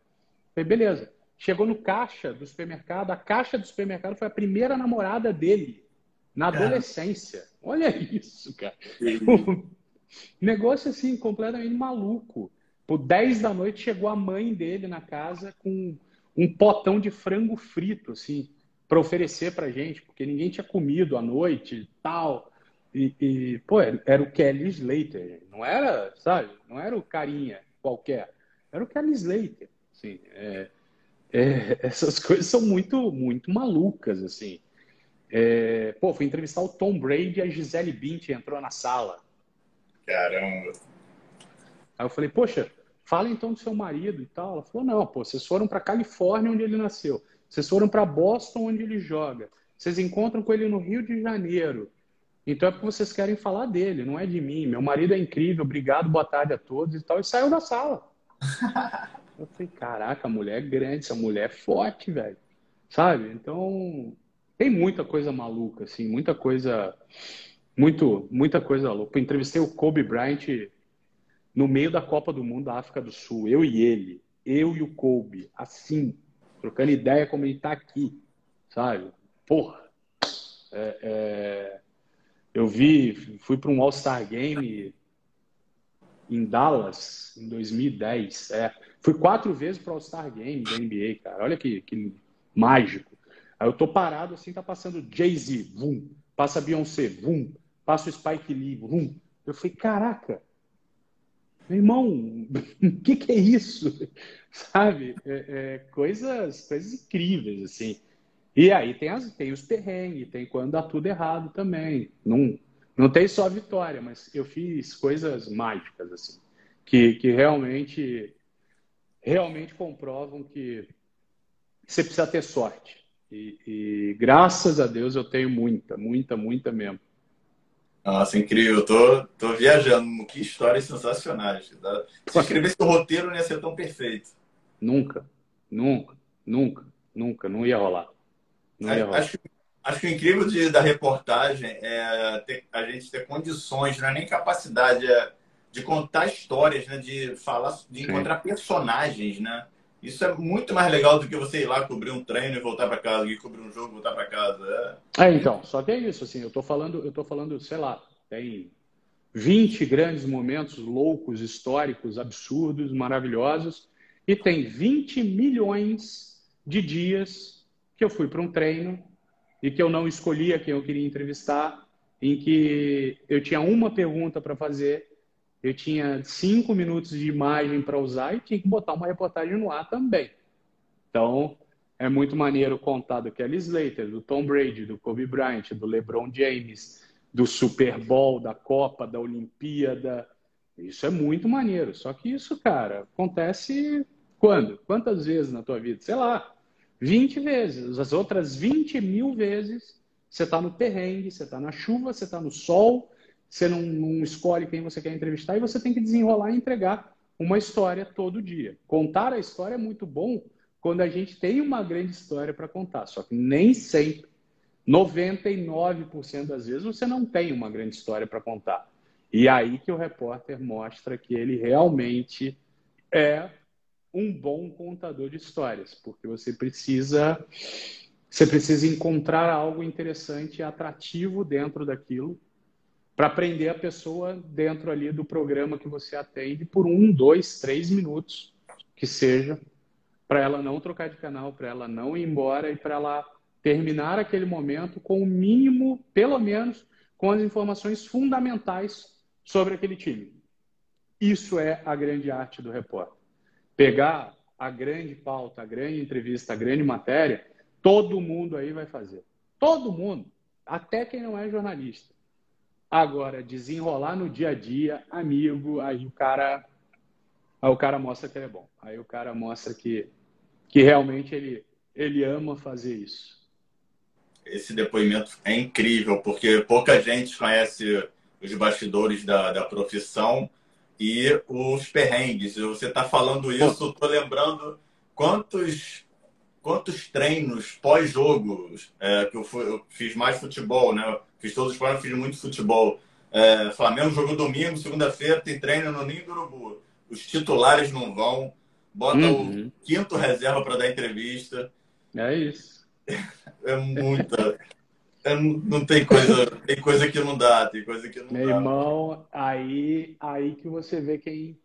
Falei, beleza. Chegou no caixa do supermercado, a caixa do supermercado foi a primeira namorada dele, na adolescência. Olha isso, cara. Negócio assim, completamente maluco. Por 10 da noite chegou a mãe dele na casa com um potão de frango frito, assim para oferecer para gente, porque ninguém tinha comido à noite e tal. E, e, pô, era o Kelly Slater, não era, sabe? Não era o carinha qualquer, era o Kelly Slater. Assim, é, é, essas coisas são muito, muito malucas, assim. É, pô, fui entrevistar o Tom Brady e a Gisele Bündchen entrou na sala. Caramba. Aí eu falei, poxa, fala então do seu marido e tal. Ela falou, não, pô, vocês foram para Califórnia, onde ele nasceu. Vocês foram para Boston, onde ele joga. Vocês encontram com ele no Rio de Janeiro. Então é porque vocês querem falar dele, não é de mim. Meu marido é incrível, obrigado, boa tarde a todos e tal. E saiu da sala. Eu falei, caraca, a mulher é grande, essa mulher é forte, velho. Sabe? Então, tem muita coisa maluca, assim, muita coisa. Muito, muita coisa louca. Eu entrevistei o Kobe Bryant no meio da Copa do Mundo da África do Sul. Eu e ele. Eu e o Kobe. Assim, trocando ideia como ele tá aqui. Sabe? Porra. É, é... Eu vi, fui para um All-Star Game em Dallas, em 2010. É, fui quatro vezes para o All-Star Game da NBA, cara. Olha que, que mágico. Aí eu tô parado assim, tá passando Jay-Z, vum. Passa Beyoncé, vum. Passa o Spike Lee, vum. Eu falei, caraca, meu irmão, o que, que é isso? Sabe? É, é, coisas, coisas incríveis, assim. E aí tem, as, tem os perrengues, tem quando dá tudo errado também. Não, não tem só vitória, mas eu fiz coisas mágicas, assim, que, que realmente, realmente comprovam que você precisa ter sorte. E, e, graças a Deus eu tenho muita, muita, muita mesmo. Nossa, incrível. Eu tô, tô viajando. Que histórias sensacionais. Tá? Se escrevesse o roteiro, não ia ser tão perfeito. Nunca, nunca, nunca, nunca. Não ia rolar. Não ia rolar. Acho, Acho que o incrível de, da reportagem é ter, a gente ter condições, não é nem capacidade é, de contar histórias, né? De falar, de encontrar Sim. personagens, né? Isso é muito mais legal do que você ir lá cobrir um treino e voltar para casa, ir cobrir um jogo e voltar para casa. É. é. então, só que é isso, assim, eu tô falando, eu tô falando, sei lá, tem 20 grandes momentos loucos, históricos, absurdos, maravilhosos, e tem 20 milhões de dias que eu fui para um treino e que eu não escolhia quem eu queria entrevistar, em que eu tinha uma pergunta para fazer, eu tinha cinco minutos de imagem para usar e tinha que botar uma reportagem no ar também. Então, é muito maneiro contar do Kelly Slater, do Tom Brady, do Kobe Bryant, do LeBron James, do Super Bowl, da Copa, da Olimpíada. Isso é muito maneiro. Só que isso, cara, acontece quando? Quantas vezes na tua vida? Sei lá, 20 vezes. As outras 20 mil vezes, você está no perrengue, você está na chuva, você está no sol, você não, não, escolhe quem você quer entrevistar e você tem que desenrolar e entregar uma história todo dia. Contar a história é muito bom quando a gente tem uma grande história para contar, só que nem sempre, 99% das vezes, você não tem uma grande história para contar. E aí que o repórter mostra que ele realmente é um bom contador de histórias, porque você precisa você precisa encontrar algo interessante e atrativo dentro daquilo para prender a pessoa dentro ali do programa que você atende por um, dois, três minutos que seja, para ela não trocar de canal, para ela não ir embora e para ela terminar aquele momento com o mínimo, pelo menos, com as informações fundamentais sobre aquele time. Isso é a grande arte do repórter pegar a grande pauta, a grande entrevista, a grande matéria, todo mundo aí vai fazer. Todo mundo, até quem não é jornalista. Agora, desenrolar no dia a dia, amigo, aí o cara, aí o cara mostra que ele é bom. Aí o cara mostra que, que realmente ele, ele ama fazer isso. Esse depoimento é incrível, porque pouca gente conhece os bastidores da, da profissão e os perrengues. Você está falando isso, estou lembrando quantos quantos treinos pós-jogo é, que eu, fui, eu, fiz mais futebol, né? Fiz todos os esportes, fiz muito futebol. É, Flamengo jogou domingo, segunda-feira tem treino no Ninho do Urubu. Os titulares não vão, bota uhum. o quinto reserva para dar entrevista. É isso. É muita. É, não tem coisa, tem coisa que não dá, tem coisa que não Meu dá. irmão, aí, aí que você vê quem,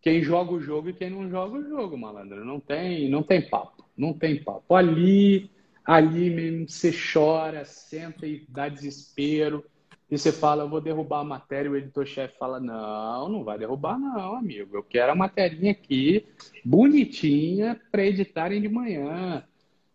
quem joga o jogo e quem não joga o jogo, malandro. Não tem, não tem papo, não tem papo. Ali, ali mesmo você chora, senta e dá desespero. e você fala, eu vou derrubar a matéria, o editor-chefe fala, não, não vai derrubar não, amigo. Eu quero a materinha aqui, bonitinha, para editarem de manhã.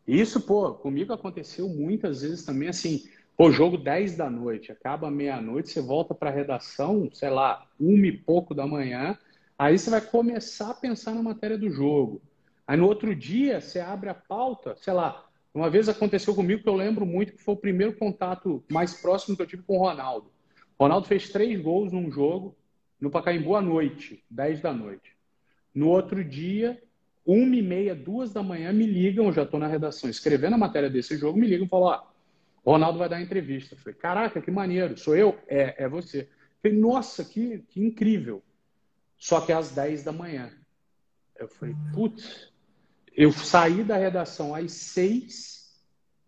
Isso, pô, comigo aconteceu muitas vezes também, assim, pô, jogo 10 da noite, acaba meia-noite, você volta para a redação, sei lá, uma e pouco da manhã, aí você vai começar a pensar na matéria do jogo. Aí no outro dia, você abre a pauta, sei lá, uma vez aconteceu comigo que eu lembro muito que foi o primeiro contato mais próximo que eu tive com o Ronaldo. O Ronaldo fez três gols num jogo no Pacaembu à noite, 10 da noite. No outro dia, uma e meia, duas da manhã, me ligam, eu já estou na redação escrevendo a matéria desse jogo, me ligam e falam, ah, Ronaldo vai dar entrevista. Eu falei, caraca, que maneiro, sou eu? É, é você. Eu falei, nossa, que, que incrível. Só que às 10 da manhã. Eu falei, putz, eu saí da redação às seis,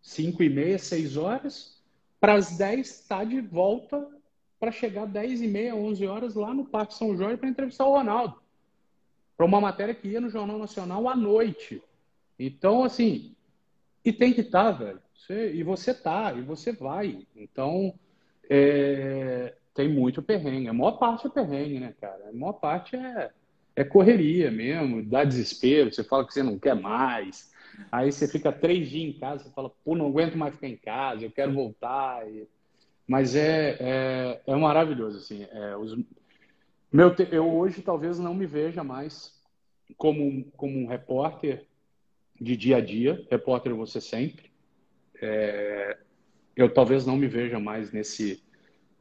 cinco e meia, seis horas, para as dez estar tá de volta para chegar dez e meia, onze horas lá no Parque São Jorge para entrevistar o Ronaldo. Para uma matéria que ia no Jornal Nacional à noite. Então, assim, e tem que estar, tá, velho. Você, e você tá, e você vai. Então, é, tem muito perrengue. A maior parte é perrengue, né, cara? A maior parte é é correria mesmo, dá desespero, você fala que você não quer mais, aí você fica três dias em casa, você fala, pô, não aguento mais ficar em casa, eu quero voltar. Mas é, é, é, maravilhoso, assim. É, os... Meu, eu hoje talvez não me veja mais como, como um repórter de dia a dia, repórter você sempre. É, eu talvez não me veja mais nesse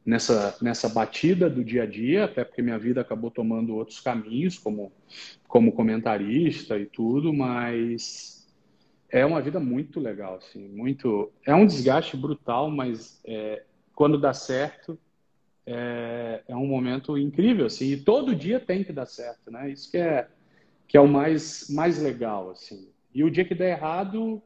nessa, nessa batida do dia a dia, até porque minha vida acabou tomando outros caminhos, como, como comentarista e tudo, mas é uma vida muito legal, assim, muito... É um desgaste brutal, mas é, quando dá certo, é, é, um momento incrível, assim, e todo dia tem que dar certo, né? Isso que é, que é o mais, mais legal, assim. E o dia que der errado,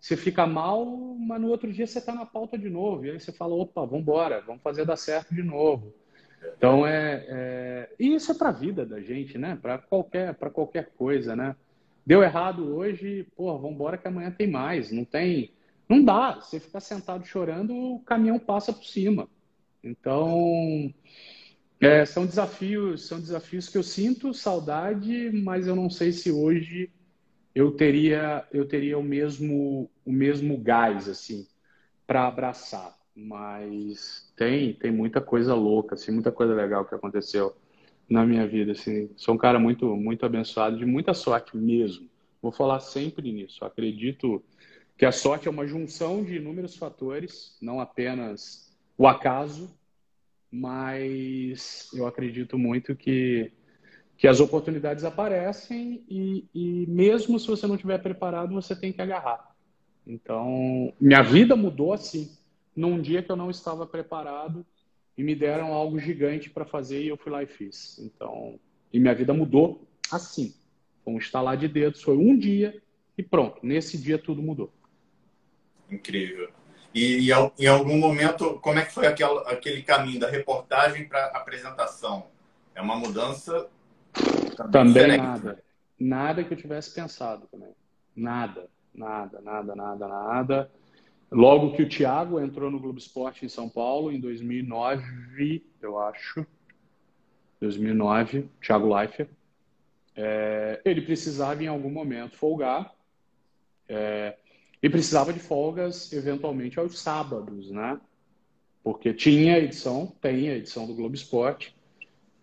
você fica mal, mas no outro dia você está na pauta de novo. E aí você fala, opa, vamos embora, vamos fazer dar certo de novo. Então é, é... e isso é para a vida da gente, né? Para qualquer para qualquer coisa, né? Deu errado hoje, pô, vamos embora que amanhã tem mais. Não tem, não dá. Você ficar sentado chorando, o caminhão passa por cima. Então é, são desafios, são desafios que eu sinto saudade, mas eu não sei se hoje eu teria eu teria o mesmo o mesmo gás assim para abraçar. Mas tem tem muita coisa louca assim muita coisa legal que aconteceu na minha vida assim. Sou um cara muito muito abençoado de muita sorte mesmo. Vou falar sempre nisso. Acredito que a sorte é uma junção de inúmeros fatores não apenas o acaso mas eu acredito muito que que as oportunidades aparecem e, e, mesmo se você não estiver preparado, você tem que agarrar. Então, minha vida mudou assim, num dia que eu não estava preparado e me deram algo gigante para fazer e eu fui lá e fiz. Então, e minha vida mudou assim, com um estalar de dedos. Foi um dia e pronto. Nesse dia tudo mudou. Incrível. E, e em algum momento, como é que foi aquele, aquele caminho da reportagem para apresentação? É uma mudança também, também nada. Nada que eu tivesse pensado também. Nada, nada, nada, nada, nada. Logo que o Thiago entrou no Globo Esporte em São Paulo, em 2009, eu acho. 2009, Thiago Leifert. É, ele precisava em algum momento folgar. É, e precisava de folgas, eventualmente, aos sábados, né? Porque tinha edição, tem a edição do Globo Esporte.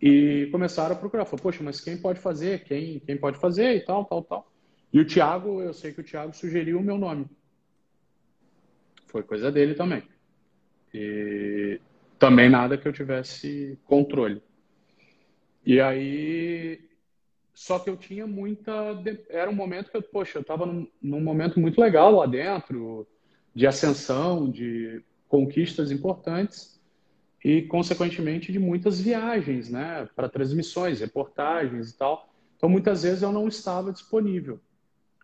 E começaram a procurar. Falei, poxa, mas quem pode fazer? Quem, quem pode fazer? E tal, tal, tal. E o Thiago, eu sei que o Thiago sugeriu o meu nome. Foi coisa dele também. E também nada que eu tivesse controle. E aí. Só que eu tinha muita. Era um momento que eu, poxa, eu estava num, num momento muito legal lá dentro, de ascensão, de conquistas importantes e, consequentemente, de muitas viagens, né, para transmissões, reportagens e tal. Então, muitas vezes eu não estava disponível.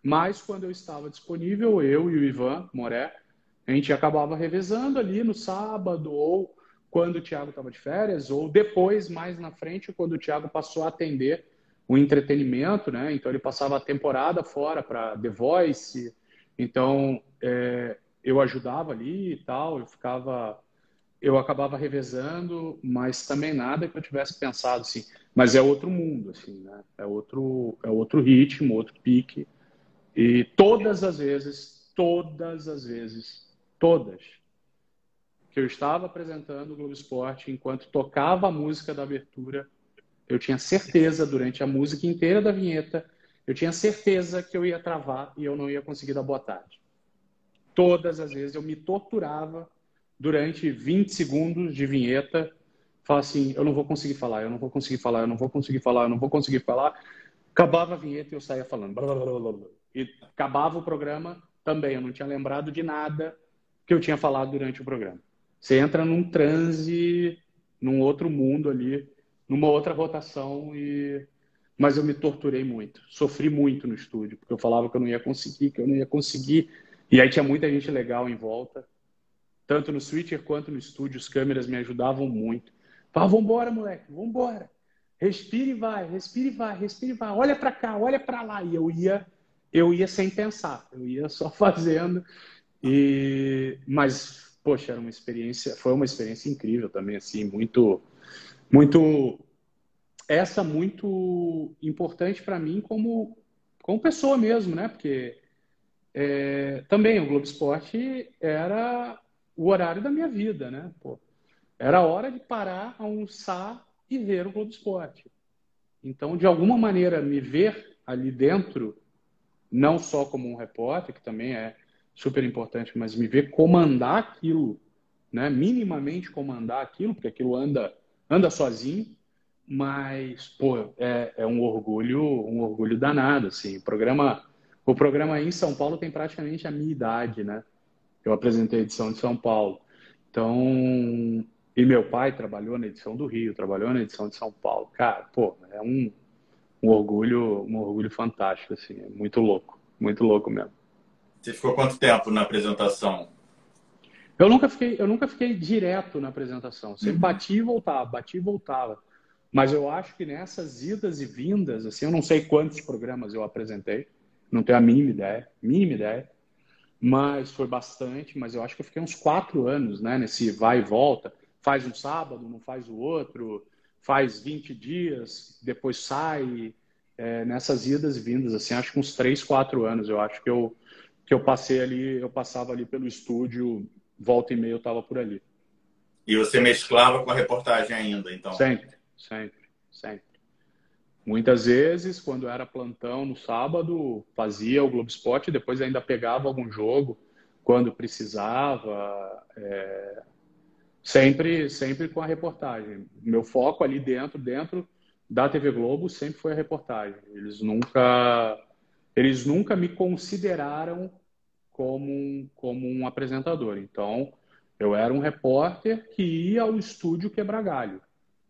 Mas, quando eu estava disponível, eu e o Ivan Moré, a gente acabava revezando ali no sábado, ou quando o Thiago estava de férias, ou depois, mais na frente, quando o Thiago passou a atender o entretenimento, né? Então, ele passava a temporada fora para The Voice. Então, é, eu ajudava ali e tal, eu ficava eu acabava revezando, mas também nada que eu tivesse pensado assim. Mas é outro mundo, assim, né? É outro, é outro ritmo, outro pique. E todas as vezes, todas as vezes, todas que eu estava apresentando o Globo Esporte, enquanto tocava a música da abertura, eu tinha certeza durante a música inteira da vinheta, eu tinha certeza que eu ia travar e eu não ia conseguir dar boa tarde. Todas as vezes eu me torturava durante 20 segundos de vinheta, fala assim, eu não vou conseguir falar, eu não vou conseguir falar, eu não vou conseguir falar, eu não vou conseguir falar. Acabava a vinheta e eu saía falando. Blá, blá, blá, e acabava o programa também, eu não tinha lembrado de nada que eu tinha falado durante o programa. Você entra num transe, num outro mundo ali, numa outra rotação e mas eu me torturei muito, sofri muito no estúdio, porque eu falava que eu não ia conseguir, que eu não ia conseguir. E aí tinha muita gente legal em volta tanto no switcher quanto no estúdio, as câmeras me ajudavam muito. Falava, vambora, moleque, vambora. Respire e vai, respire e vai, respire e vai. Olha para cá, olha para lá. E eu ia, eu ia sem pensar, eu ia só fazendo. E mas poxa, era uma experiência, foi uma experiência incrível também assim, muito muito essa muito importante para mim como como pessoa mesmo, né? Porque é, também o Globo Esporte era o horário da minha vida, né? Pô, era hora de parar, almoçar e ver o Globo Esporte. Então, de alguma maneira, me ver ali dentro, não só como um repórter, que também é super importante, mas me ver comandar aquilo, né? minimamente comandar aquilo, porque aquilo anda, anda sozinho, mas, pô, é, é um orgulho, um orgulho danado, assim. O programa, o programa em São Paulo tem praticamente a minha idade, né? Eu apresentei a edição de São Paulo. Então, e meu pai trabalhou na edição do Rio, trabalhou na edição de São Paulo. Cara, pô, é um, um orgulho, um orgulho fantástico, assim, é muito louco, muito louco mesmo. Você ficou quanto tempo na apresentação? Eu nunca fiquei, eu nunca fiquei direto na apresentação. Sempre uhum. bati e voltava, bati e voltava. Mas eu acho que nessas idas e vindas, assim, eu não sei quantos programas eu apresentei, não tenho a mínima ideia, mínima ideia mas foi bastante. Mas eu acho que eu fiquei uns quatro anos, né? Nesse vai e volta. Faz um sábado, não faz o outro, faz 20 dias, depois sai. É, nessas idas e vindas, assim, acho que uns três, quatro anos. Eu acho que eu, que eu passei ali, eu passava ali pelo estúdio, volta e meia eu estava por ali. E você mesclava com a reportagem ainda, então? Sempre, sempre, sempre. Muitas vezes, quando era plantão no sábado, fazia o Globo Esporte, depois ainda pegava algum jogo quando precisava. É... Sempre, sempre com a reportagem. Meu foco ali dentro, dentro da TV Globo, sempre foi a reportagem. Eles nunca, eles nunca me consideraram como um, como um apresentador. Então, eu era um repórter que ia ao estúdio quebrar galho.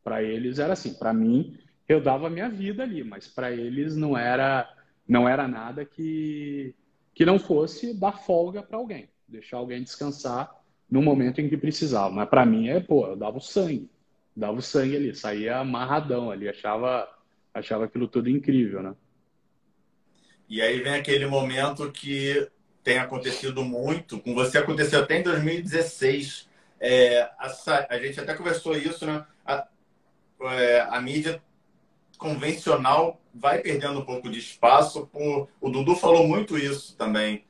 Para eles era assim. Para mim, eu dava a minha vida ali, mas para eles não era não era nada que que não fosse dar folga para alguém, deixar alguém descansar no momento em que precisava. Mas para mim é, pô, eu dava o sangue, dava o sangue ali, saía amarradão ali, achava achava aquilo tudo incrível, né? E aí vem aquele momento que tem acontecido muito, com você aconteceu até em 2016. É, a, a gente até conversou isso, né? A, é, a mídia convencional vai perdendo um pouco de espaço. Por... O Dudu falou muito isso também,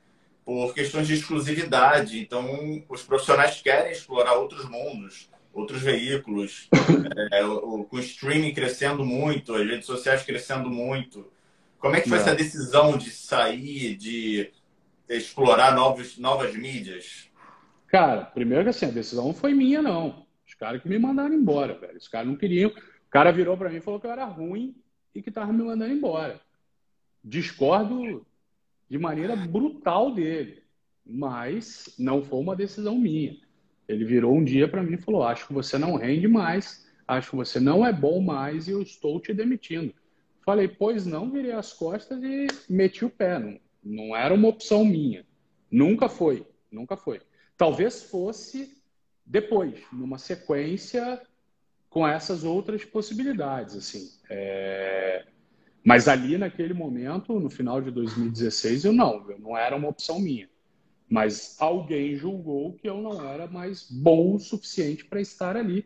por questões de exclusividade. Então, os profissionais querem explorar outros mundos, outros veículos. É, o, o streaming crescendo muito, as redes sociais crescendo muito. Como é que foi Não. essa decisão de sair, de explorar novos, novas mídias? Cara, primeiro que assim, a decisão não foi minha, não. Os caras que me mandaram embora, velho. Os caras não queriam cara virou para mim e falou que eu era ruim e que estava me mandando embora. Discordo de maneira brutal dele, mas não foi uma decisão minha. Ele virou um dia para mim e falou: Acho que você não rende mais, acho que você não é bom mais e eu estou te demitindo. Falei: Pois não, virei as costas e meti o pé. Não, não era uma opção minha. Nunca foi, nunca foi. Talvez fosse depois, numa sequência com essas outras possibilidades, assim. É... Mas ali naquele momento, no final de 2016, eu não, não era uma opção minha. Mas alguém julgou que eu não era mais bom o suficiente para estar ali.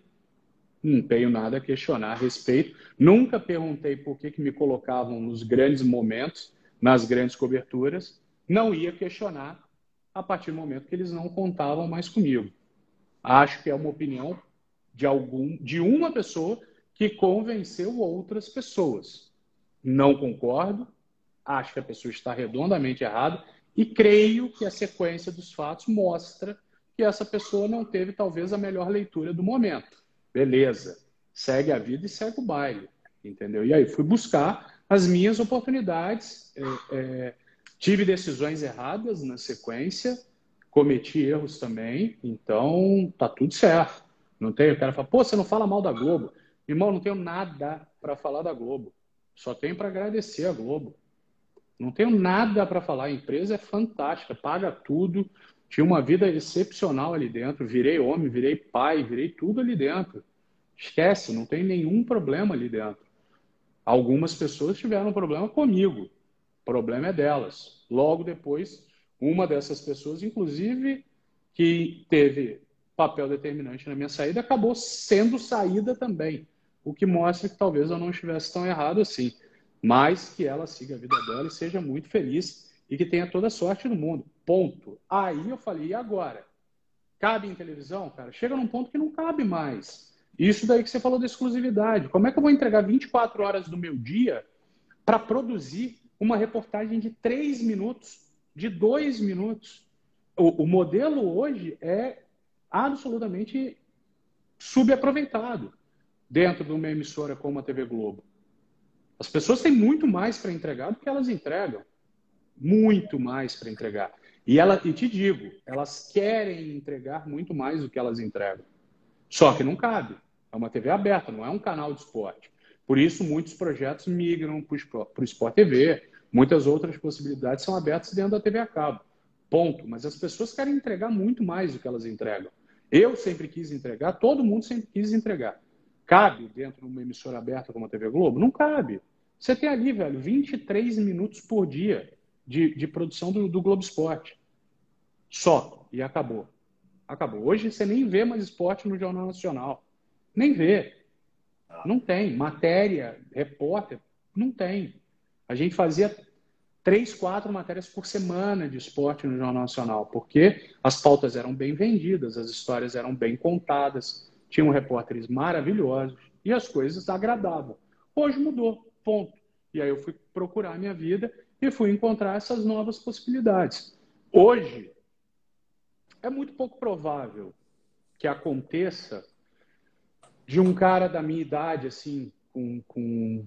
Não tenho nada a questionar a respeito. Nunca perguntei por que, que me colocavam nos grandes momentos, nas grandes coberturas. Não ia questionar a partir do momento que eles não contavam mais comigo. Acho que é uma opinião de algum, de uma pessoa que convenceu outras pessoas. Não concordo, acho que a pessoa está redondamente errada e creio que a sequência dos fatos mostra que essa pessoa não teve talvez a melhor leitura do momento. Beleza, segue a vida e segue o baile, entendeu? E aí fui buscar as minhas oportunidades, é, é, tive decisões erradas na sequência, cometi erros também, então tá tudo certo. Não tem, o cara fala, pô, você não fala mal da Globo. Irmão, não tenho nada para falar da Globo. Só tenho para agradecer a Globo. Não tenho nada para falar. A empresa é fantástica, paga tudo. Tinha uma vida excepcional ali dentro. Virei homem, virei pai, virei tudo ali dentro. Esquece, não tem nenhum problema ali dentro. Algumas pessoas tiveram problema comigo. O problema é delas. Logo depois, uma dessas pessoas, inclusive, que teve papel determinante na minha saída, acabou sendo saída também. O que mostra que talvez eu não estivesse tão errado assim. Mas que ela siga a vida dela e seja muito feliz e que tenha toda a sorte do mundo. Ponto. Aí eu falei, e agora? Cabe em televisão, cara? Chega num ponto que não cabe mais. Isso daí que você falou da exclusividade. Como é que eu vou entregar 24 horas do meu dia para produzir uma reportagem de 3 minutos, de 2 minutos? O, o modelo hoje é absolutamente subaproveitado dentro de uma emissora como a TV Globo. As pessoas têm muito mais para entregar do que elas entregam. Muito mais para entregar. E, ela, e te digo, elas querem entregar muito mais do que elas entregam. Só que não cabe. É uma TV aberta, não é um canal de esporte. Por isso, muitos projetos migram para o Sport TV. Muitas outras possibilidades são abertas dentro da TV a cabo. Ponto. Mas as pessoas querem entregar muito mais do que elas entregam. Eu sempre quis entregar, todo mundo sempre quis entregar. Cabe dentro de uma emissora aberta como a TV Globo? Não cabe. Você tem ali, velho, 23 minutos por dia de, de produção do, do Globo Esporte. Só. E acabou. Acabou. Hoje você nem vê mais esporte no Jornal Nacional. Nem vê. Não tem. Matéria, repórter, não tem. A gente fazia três, quatro matérias por semana de esporte no Jornal Nacional, porque as pautas eram bem vendidas, as histórias eram bem contadas, tinham repórteres maravilhosos e as coisas agradavam. Hoje mudou, ponto. E aí eu fui procurar a minha vida e fui encontrar essas novas possibilidades. Hoje, é muito pouco provável que aconteça de um cara da minha idade, assim, com, com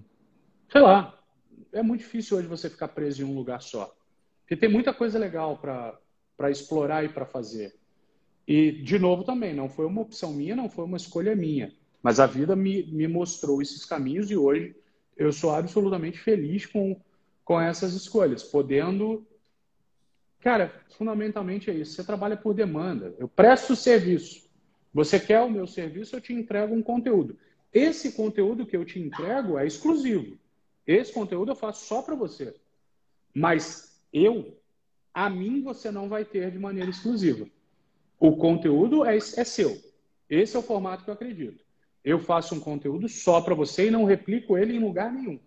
sei lá, é muito difícil hoje você ficar preso em um lugar só. Porque tem muita coisa legal para explorar e para fazer. E, de novo, também, não foi uma opção minha, não foi uma escolha minha. Mas a vida me, me mostrou esses caminhos e hoje eu sou absolutamente feliz com, com essas escolhas, podendo. Cara, fundamentalmente é isso. Você trabalha por demanda. Eu presto serviço. Você quer o meu serviço, eu te entrego um conteúdo. Esse conteúdo que eu te entrego é exclusivo. Esse conteúdo eu faço só para você. Mas eu, a mim, você não vai ter de maneira exclusiva. O conteúdo é, é seu. Esse é o formato que eu acredito. Eu faço um conteúdo só para você e não replico ele em lugar nenhum.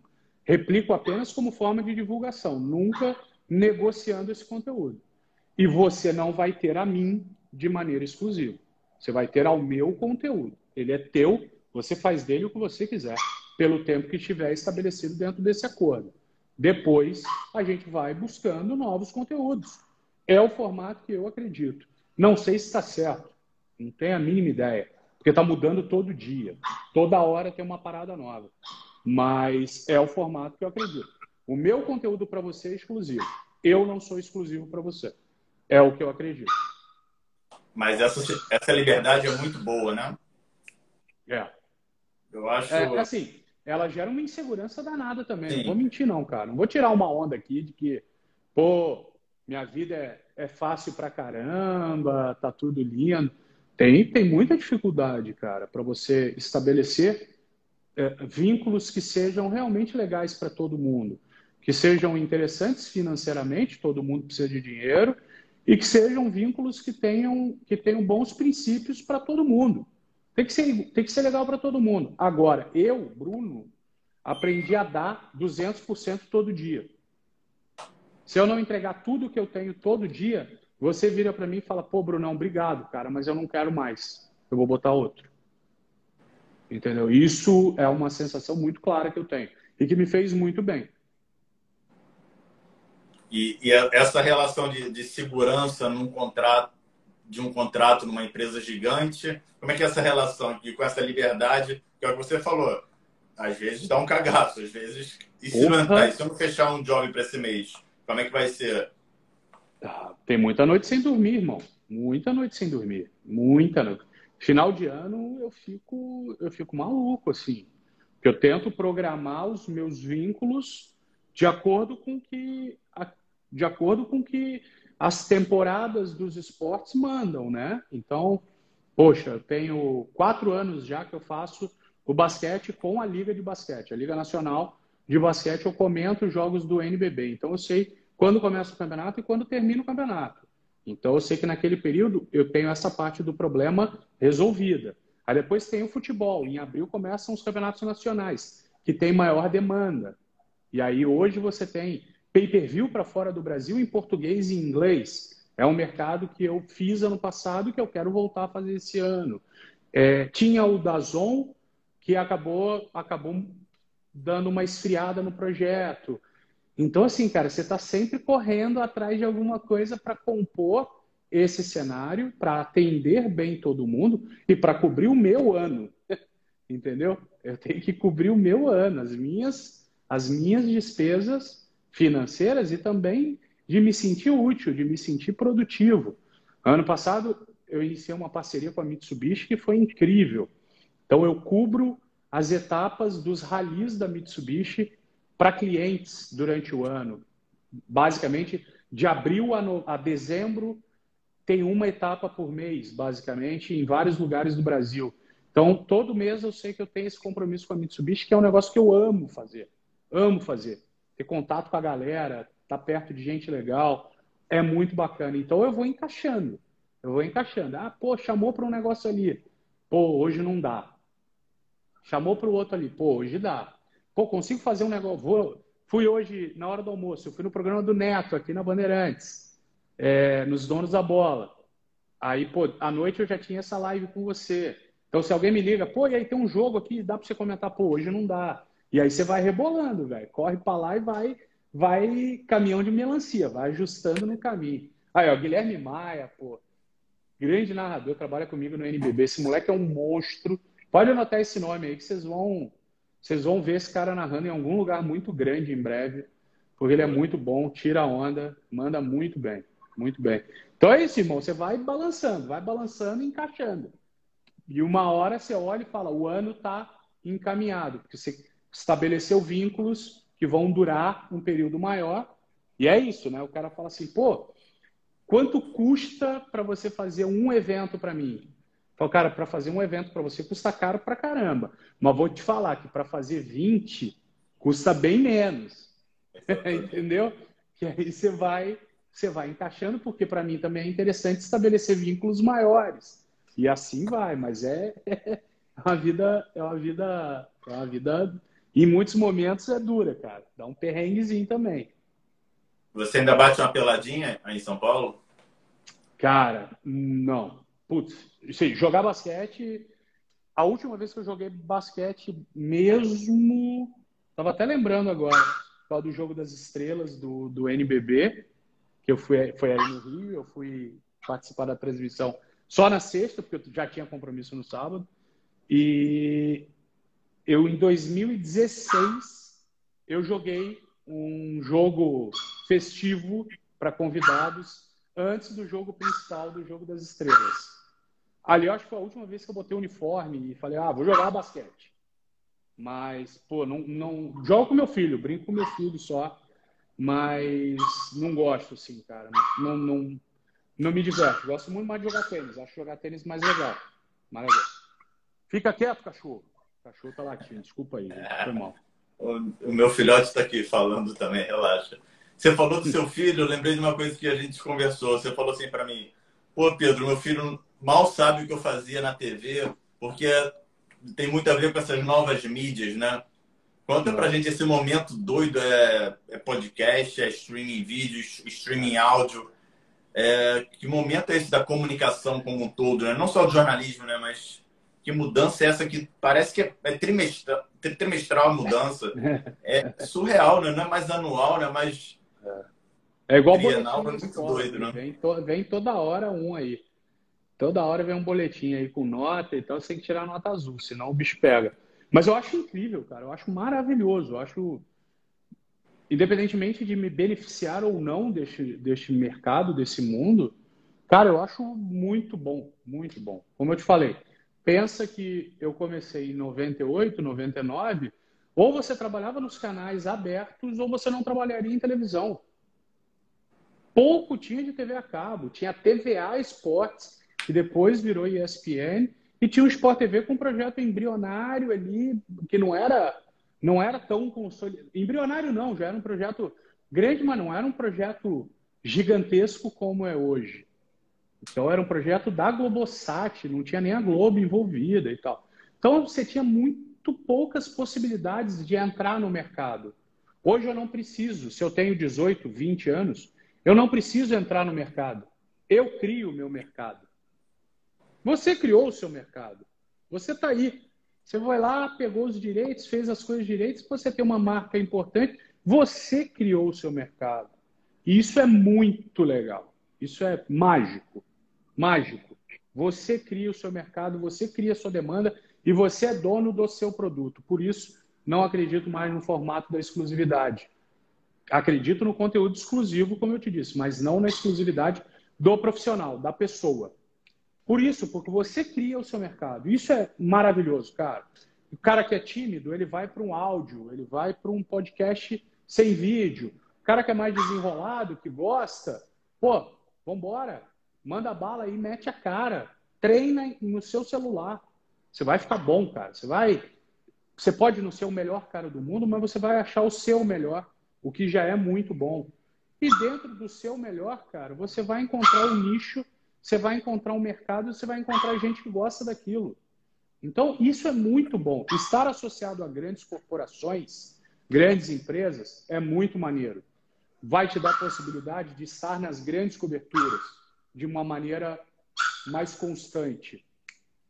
Replico apenas como forma de divulgação, nunca negociando esse conteúdo. E você não vai ter a mim de maneira exclusiva. Você vai ter ao meu conteúdo. Ele é teu, você faz dele o que você quiser pelo tempo que estiver estabelecido dentro desse acordo. Depois, a gente vai buscando novos conteúdos. É o formato que eu acredito. Não sei se está certo, não tenho a mínima ideia, porque está mudando todo dia. Toda hora tem uma parada nova. Mas é o formato que eu acredito. O meu conteúdo para você é exclusivo. Eu não sou exclusivo para você. É o que eu acredito. Mas essa, essa liberdade é muito boa, né? É. Eu acho. É, assim, ela gera uma insegurança danada também. Sim. Não vou mentir, não, cara. Não vou tirar uma onda aqui de que, pô, minha vida é, é fácil pra caramba, tá tudo lindo. Tem, tem muita dificuldade, cara, para você estabelecer é, vínculos que sejam realmente legais para todo mundo, que sejam interessantes financeiramente, todo mundo precisa de dinheiro, e que sejam vínculos que tenham, que tenham bons princípios para todo mundo. Tem que ser, tem que ser legal para todo mundo. Agora, eu, Bruno, aprendi a dar 200% todo dia. Se eu não entregar tudo que eu tenho todo dia, você vira para mim e fala: pô, Brunão, obrigado, cara, mas eu não quero mais. Eu vou botar outro. Entendeu? Isso é uma sensação muito clara que eu tenho e que me fez muito bem. E, e essa relação de, de, segurança num contrato, de um contrato numa empresa gigante, como é que é essa relação aqui com essa liberdade, que é o que você falou, às vezes dá um cagaço, às vezes, e se, não, e se eu não fechar um job para esse mês, como é que vai ser? Ah, tem muita noite sem dormir, irmão. Muita noite sem dormir. Muita noite. Final de ano eu fico, eu fico maluco, assim. Porque eu tento programar os meus vínculos de acordo com que de acordo com que as temporadas dos esportes mandam, né? Então, poxa, tenho quatro anos já que eu faço o basquete com a Liga de Basquete, a Liga Nacional de Basquete. Eu comento os jogos do NBB. Então, eu sei quando começa o campeonato e quando termina o campeonato. Então, eu sei que naquele período eu tenho essa parte do problema resolvida. Aí depois tem o futebol. Em abril começam os campeonatos nacionais, que tem maior demanda. E aí hoje você tem pay-per-view para fora do Brasil em português e inglês. É um mercado que eu fiz ano passado que eu quero voltar a fazer esse ano. É, tinha o Dazon, que acabou, acabou dando uma esfriada no projeto. Então, assim, cara, você está sempre correndo atrás de alguma coisa para compor esse cenário, para atender bem todo mundo e para cobrir o meu ano. Entendeu? Eu tenho que cobrir o meu ano, as minhas, as minhas despesas financeiras e também de me sentir útil, de me sentir produtivo. Ano passado, eu iniciei uma parceria com a Mitsubishi que foi incrível. Então, eu cubro as etapas dos ralis da Mitsubishi para clientes durante o ano. Basicamente, de abril a, no... a dezembro, tem uma etapa por mês, basicamente, em vários lugares do Brasil. Então, todo mês eu sei que eu tenho esse compromisso com a Mitsubishi, que é um negócio que eu amo fazer. Amo fazer ter contato com a galera, estar tá perto de gente legal, é muito bacana. Então eu vou encaixando. Eu vou encaixando. Ah, pô, chamou para um negócio ali. Pô, hoje não dá. Chamou para o outro ali. Pô, hoje dá. Pô, consigo fazer um negócio. Vou... Fui hoje, na hora do almoço, eu fui no programa do Neto, aqui na Bandeirantes, é, nos Donos da Bola. Aí, pô, à noite eu já tinha essa live com você. Então, se alguém me liga, pô, e aí tem um jogo aqui, dá para você comentar? Pô, hoje não dá. E aí você vai rebolando, velho. Corre para lá e vai, vai caminhão de melancia, vai ajustando no caminho. Aí, ó, Guilherme Maia, pô, grande narrador, trabalha comigo no NBB. Esse moleque é um monstro. Pode anotar esse nome aí que vocês vão, vocês vão ver esse cara narrando em algum lugar muito grande em breve, porque ele é muito bom, tira onda, manda muito bem, muito bem. Então é isso, irmão. Você vai balançando, vai balançando e encaixando. E uma hora você olha e fala: o ano tá encaminhado, porque você estabeleceu vínculos que vão durar um período maior. E é isso, né? O cara fala assim, pô, quanto custa para você fazer um evento para mim? Fala, cara, para fazer um evento para você custa caro para caramba. Mas vou te falar que para fazer 20 custa bem menos. Entendeu? Que aí você vai, você vai encaixando, porque para mim também é interessante estabelecer vínculos maiores. E assim vai, mas é, é uma vida, é uma vida, é uma vida em muitos momentos é dura, cara. Dá um perrenguezinho também. Você ainda bate uma peladinha aí em São Paulo? Cara, não. Putz, sim, jogar basquete. A última vez que eu joguei basquete mesmo. Tava até lembrando agora. do jogo das estrelas do, do NBB. Que eu fui, foi aí no Rio. Eu fui participar da transmissão só na sexta, porque eu já tinha compromisso no sábado. E eu em 2016 eu joguei um jogo festivo para convidados antes do jogo principal do jogo das estrelas. Ali eu acho que foi a última vez que eu botei o uniforme e falei, ah, vou jogar basquete. Mas, pô, não, não jogo com meu filho, brinco com meu filho só, mas não gosto assim, cara. Não, não, não me diverto. Gosto muito mais de jogar tênis. Acho jogar tênis mais legal. Legal. Fica quieto, cachorro. Cachorro tá latindo, desculpa aí, foi mal. O, meu filhote está aqui falando também, relaxa. Você falou do seu filho, eu lembrei de uma coisa que a gente conversou. Você falou assim para mim: pô, Pedro, meu filho mal sabe o que eu fazia na TV, porque tem muito a ver com essas novas mídias, né? Conta pra gente esse momento doido, é, é podcast, é streaming vídeo, streaming áudio. É, que momento é esse da comunicação como um todo, né? Não só do jornalismo, né? Mas que mudança é essa que parece que é, é trimestral, trimestral a mudança. É surreal, né? Não é mais anual, não é mais... É igual trienal, é muito doido, né? Vem, to, vem toda hora um aí. Toda hora vem um boletim aí com nota e tal, você tem que tirar a nota azul, senão o bicho pega. Mas eu acho incrível, cara. Eu acho maravilhoso. Eu acho, independentemente de me beneficiar ou não deste, deste mercado, desse mundo, cara, eu acho muito bom, muito bom. Como eu te falei, pensa que eu comecei em 98, 99, ou você trabalhava nos canais abertos ou você não trabalharia em televisão. Pouco tinha de TV a cabo, tinha TVA Esportes, que depois virou ESPN, e tinha o Sport TV com um projeto embrionário ali, que não era, não era tão consolidado. Embrionário não, já era um projeto grande, mas não era um projeto gigantesco como é hoje. Então era um projeto da Globosat, não tinha nem a Globo envolvida e tal. Então você tinha muito poucas possibilidades de entrar no mercado. Hoje eu não preciso, se eu tenho 18, 20 anos, eu não preciso entrar no mercado. Eu crio o meu mercado. Você criou o seu mercado. Você está aí. Você vai lá, pegou os direitos, fez as coisas direitas, você tem uma marca importante. Você criou o seu mercado. E isso é muito legal. Isso é mágico. Mágico. Você cria o seu mercado, você cria a sua demanda e você é dono do seu produto. Por isso, não acredito mais no formato da exclusividade. Acredito no conteúdo exclusivo, como eu te disse, mas não na exclusividade do profissional, da pessoa. Por isso, porque você cria o seu mercado. Isso é maravilhoso, cara. O cara que é tímido, ele vai para um áudio, ele vai para um podcast sem vídeo. O cara que é mais desenrolado, que gosta, pô, vambora. Manda bala aí, mete a cara. Treina no seu celular. Você vai ficar bom, cara. Você vai. Você pode não ser o melhor cara do mundo, mas você vai achar o seu melhor, o que já é muito bom. E dentro do seu melhor, cara, você vai encontrar o nicho você vai encontrar um mercado, você vai encontrar gente que gosta daquilo. Então, isso é muito bom. Estar associado a grandes corporações, grandes empresas, é muito maneiro. Vai te dar a possibilidade de estar nas grandes coberturas de uma maneira mais constante,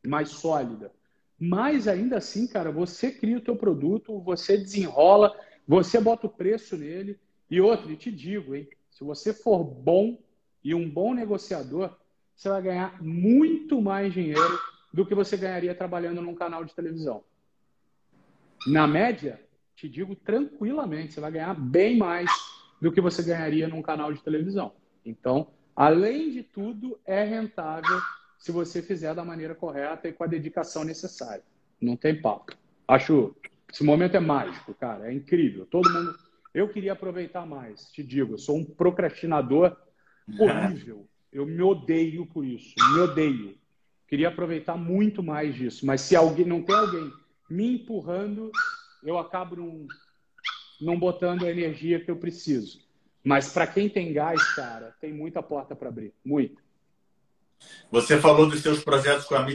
mais sólida. Mas ainda assim, cara, você cria o teu produto, você desenrola, você bota o preço nele. E outro, e te digo, hein? Se você for bom e um bom negociador, você vai ganhar muito mais dinheiro do que você ganharia trabalhando num canal de televisão. Na média, te digo tranquilamente, você vai ganhar bem mais do que você ganharia num canal de televisão. Então, além de tudo, é rentável se você fizer da maneira correta e com a dedicação necessária. Não tem papo. Acho esse momento é mágico, cara, é incrível. Todo mundo eu queria aproveitar mais, te digo, eu sou um procrastinador horrível. Eu me odeio por isso, me odeio. Queria aproveitar muito mais disso, mas se alguém não tem alguém me empurrando, eu acabo não, não botando a energia que eu preciso. Mas para quem tem gás, cara, tem muita porta para abrir, muito. Você falou dos seus projetos com a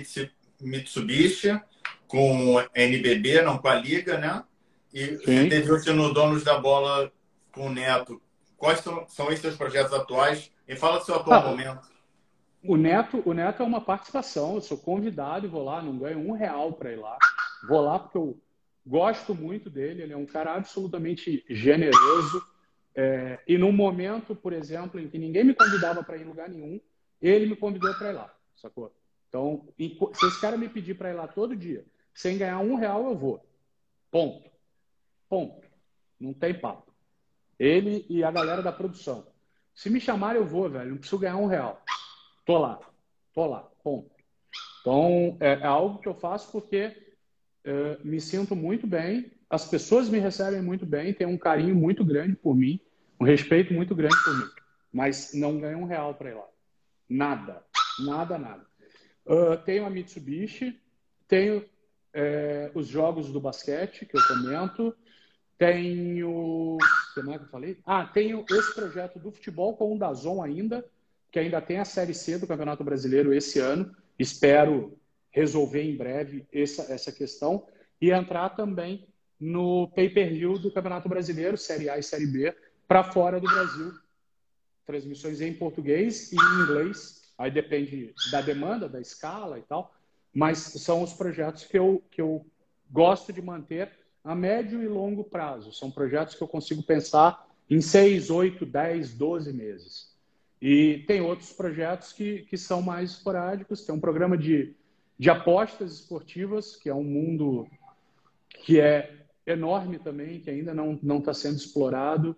Mitsubishi, com a NBB, não com a Liga, né? E Sim. você teve no Donos da Bola com o Neto. Quais são, são esses seus projetos atuais? E fala do seu atual ah, momento. O Neto, o Neto é uma participação. Eu sou convidado e vou lá, não ganho um real para ir lá. Vou lá porque eu gosto muito dele. Ele é um cara absolutamente generoso. É, e num momento, por exemplo, em que ninguém me convidava para ir em lugar nenhum, ele me convidou para ir lá, sacou? Então, se esse cara me pedir para ir lá todo dia, sem ganhar um real, eu vou. Ponto. Ponto. Não tem papo. Ele e a galera da produção. Se me chamarem, eu vou, velho. Não preciso ganhar um real. Tô lá. Tô lá. Ponto. Então, é, é algo que eu faço porque é, me sinto muito bem. As pessoas me recebem muito bem, têm um carinho muito grande por mim, um respeito muito grande por mim. Mas não ganho um real para ir lá. Nada. Nada, nada. Uh, tenho a Mitsubishi, tenho é, os jogos do basquete que eu comento, Tenho. O que mais que eu falei? Ah, tenho esse projeto do futebol com o Dazon ainda, que ainda tem a Série C do Campeonato Brasileiro esse ano. Espero resolver em breve essa, essa questão e entrar também no pay-per-view do Campeonato Brasileiro, Série A e Série B, para fora do Brasil. Transmissões em português e em inglês. Aí depende da demanda, da escala e tal. Mas são os projetos que eu, que eu gosto de manter a médio e longo prazo. São projetos que eu consigo pensar em 6, 8, 10, 12 meses. E tem outros projetos que, que são mais esporádicos. Tem um programa de, de apostas esportivas, que é um mundo que é enorme também, que ainda não está sendo explorado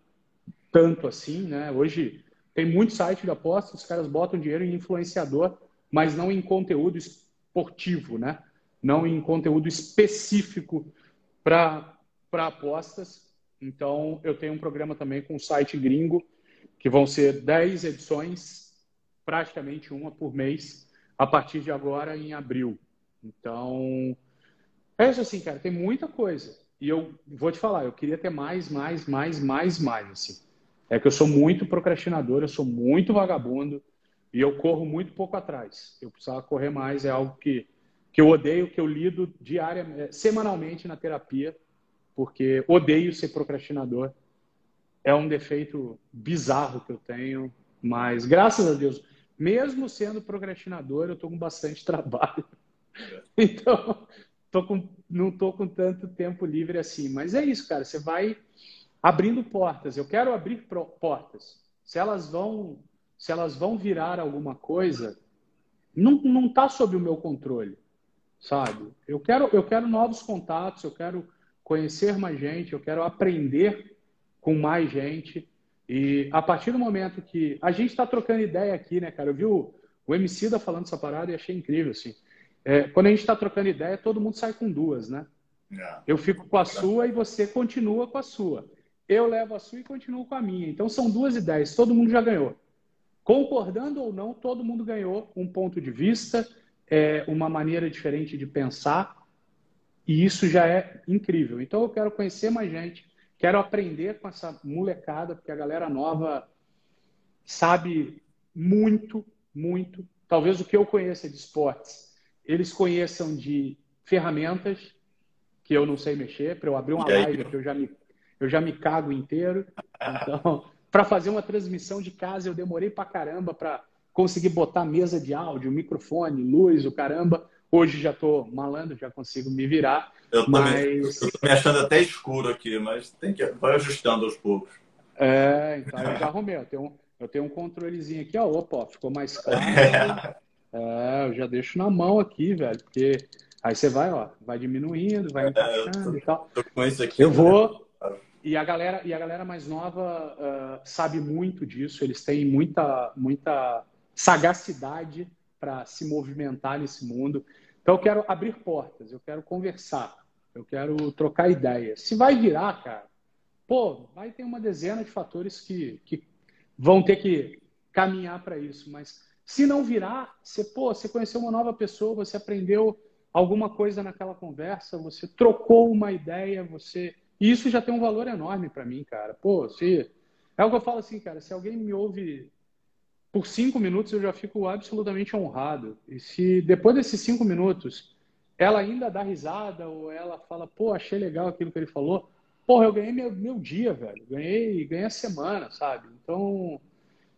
tanto assim. Né? Hoje tem muito site de apostas, os caras botam dinheiro em influenciador, mas não em conteúdo esportivo, né? não em conteúdo específico para apostas. Então, eu tenho um programa também com o site gringo, que vão ser 10 edições, praticamente uma por mês, a partir de agora, em abril. Então, é isso assim, cara, tem muita coisa. E eu vou te falar, eu queria ter mais, mais, mais, mais, mais, assim. É que eu sou muito procrastinador, eu sou muito vagabundo e eu corro muito pouco atrás. Eu precisava correr mais, é algo que que eu odeio, que eu lido diariamente, é, semanalmente na terapia, porque odeio ser procrastinador. É um defeito bizarro que eu tenho, mas graças a Deus, mesmo sendo procrastinador, eu estou com bastante trabalho. Então, tô com, não estou com tanto tempo livre assim. Mas é isso, cara. Você vai abrindo portas. Eu quero abrir portas. Se elas vão, se elas vão virar alguma coisa, não, não está sob o meu controle sabe? Eu quero, eu quero novos contatos, eu quero conhecer mais gente, eu quero aprender com mais gente. E a partir do momento que a gente está trocando ideia aqui, né, cara? Eu vi o, o MC da falando essa parada e achei incrível, assim. É, quando a gente está trocando ideia, todo mundo sai com duas, né? É. Eu fico com a sua e você continua com a sua. Eu levo a sua e continuo com a minha. Então são duas ideias, todo mundo já ganhou. Concordando ou não, todo mundo ganhou um ponto de vista, é, uma maneira diferente de pensar, e isso já é incrível. Então eu quero conhecer mais gente, quero aprender com essa molecada, porque a galera nova sabe muito, muito. Talvez o que eu conheça de esportes, eles conheçam de ferramentas que eu não sei mexer, para eu abrir uma live que eu já me, eu já me cago inteiro. Então, para fazer uma transmissão de casa, eu demorei para caramba para consegui botar mesa de áudio, microfone, luz, o caramba. Hoje já estou malandro, já consigo me virar. Eu mas... tô me achando até escuro aqui, mas tem que vai ajustando aos poucos. É, então eu já arrumei. Eu tenho, um, eu tenho um controlezinho aqui, ó. Opa, ficou mais claro. É. é, eu já deixo na mão aqui, velho, porque aí você vai, ó, vai diminuindo, vai encaixando é, e tal. Tô com isso aqui. Eu né? vou. E a galera, e a galera mais nova uh, sabe muito disso. Eles têm muita, muita sagacidade para se movimentar nesse mundo. Então, eu quero abrir portas, eu quero conversar, eu quero trocar ideias. Se vai virar, cara, pô, vai ter uma dezena de fatores que, que vão ter que caminhar para isso. Mas se não virar, você, pô, você conheceu uma nova pessoa, você aprendeu alguma coisa naquela conversa, você trocou uma ideia, você. E isso já tem um valor enorme para mim, cara. Pô, se. É o que eu falo assim, cara, se alguém me ouve por cinco minutos eu já fico absolutamente honrado. E se depois desses cinco minutos ela ainda dá risada ou ela fala, pô, achei legal aquilo que ele falou, porra, eu ganhei meu, meu dia, velho. Ganhei, ganhei a semana, sabe? Então,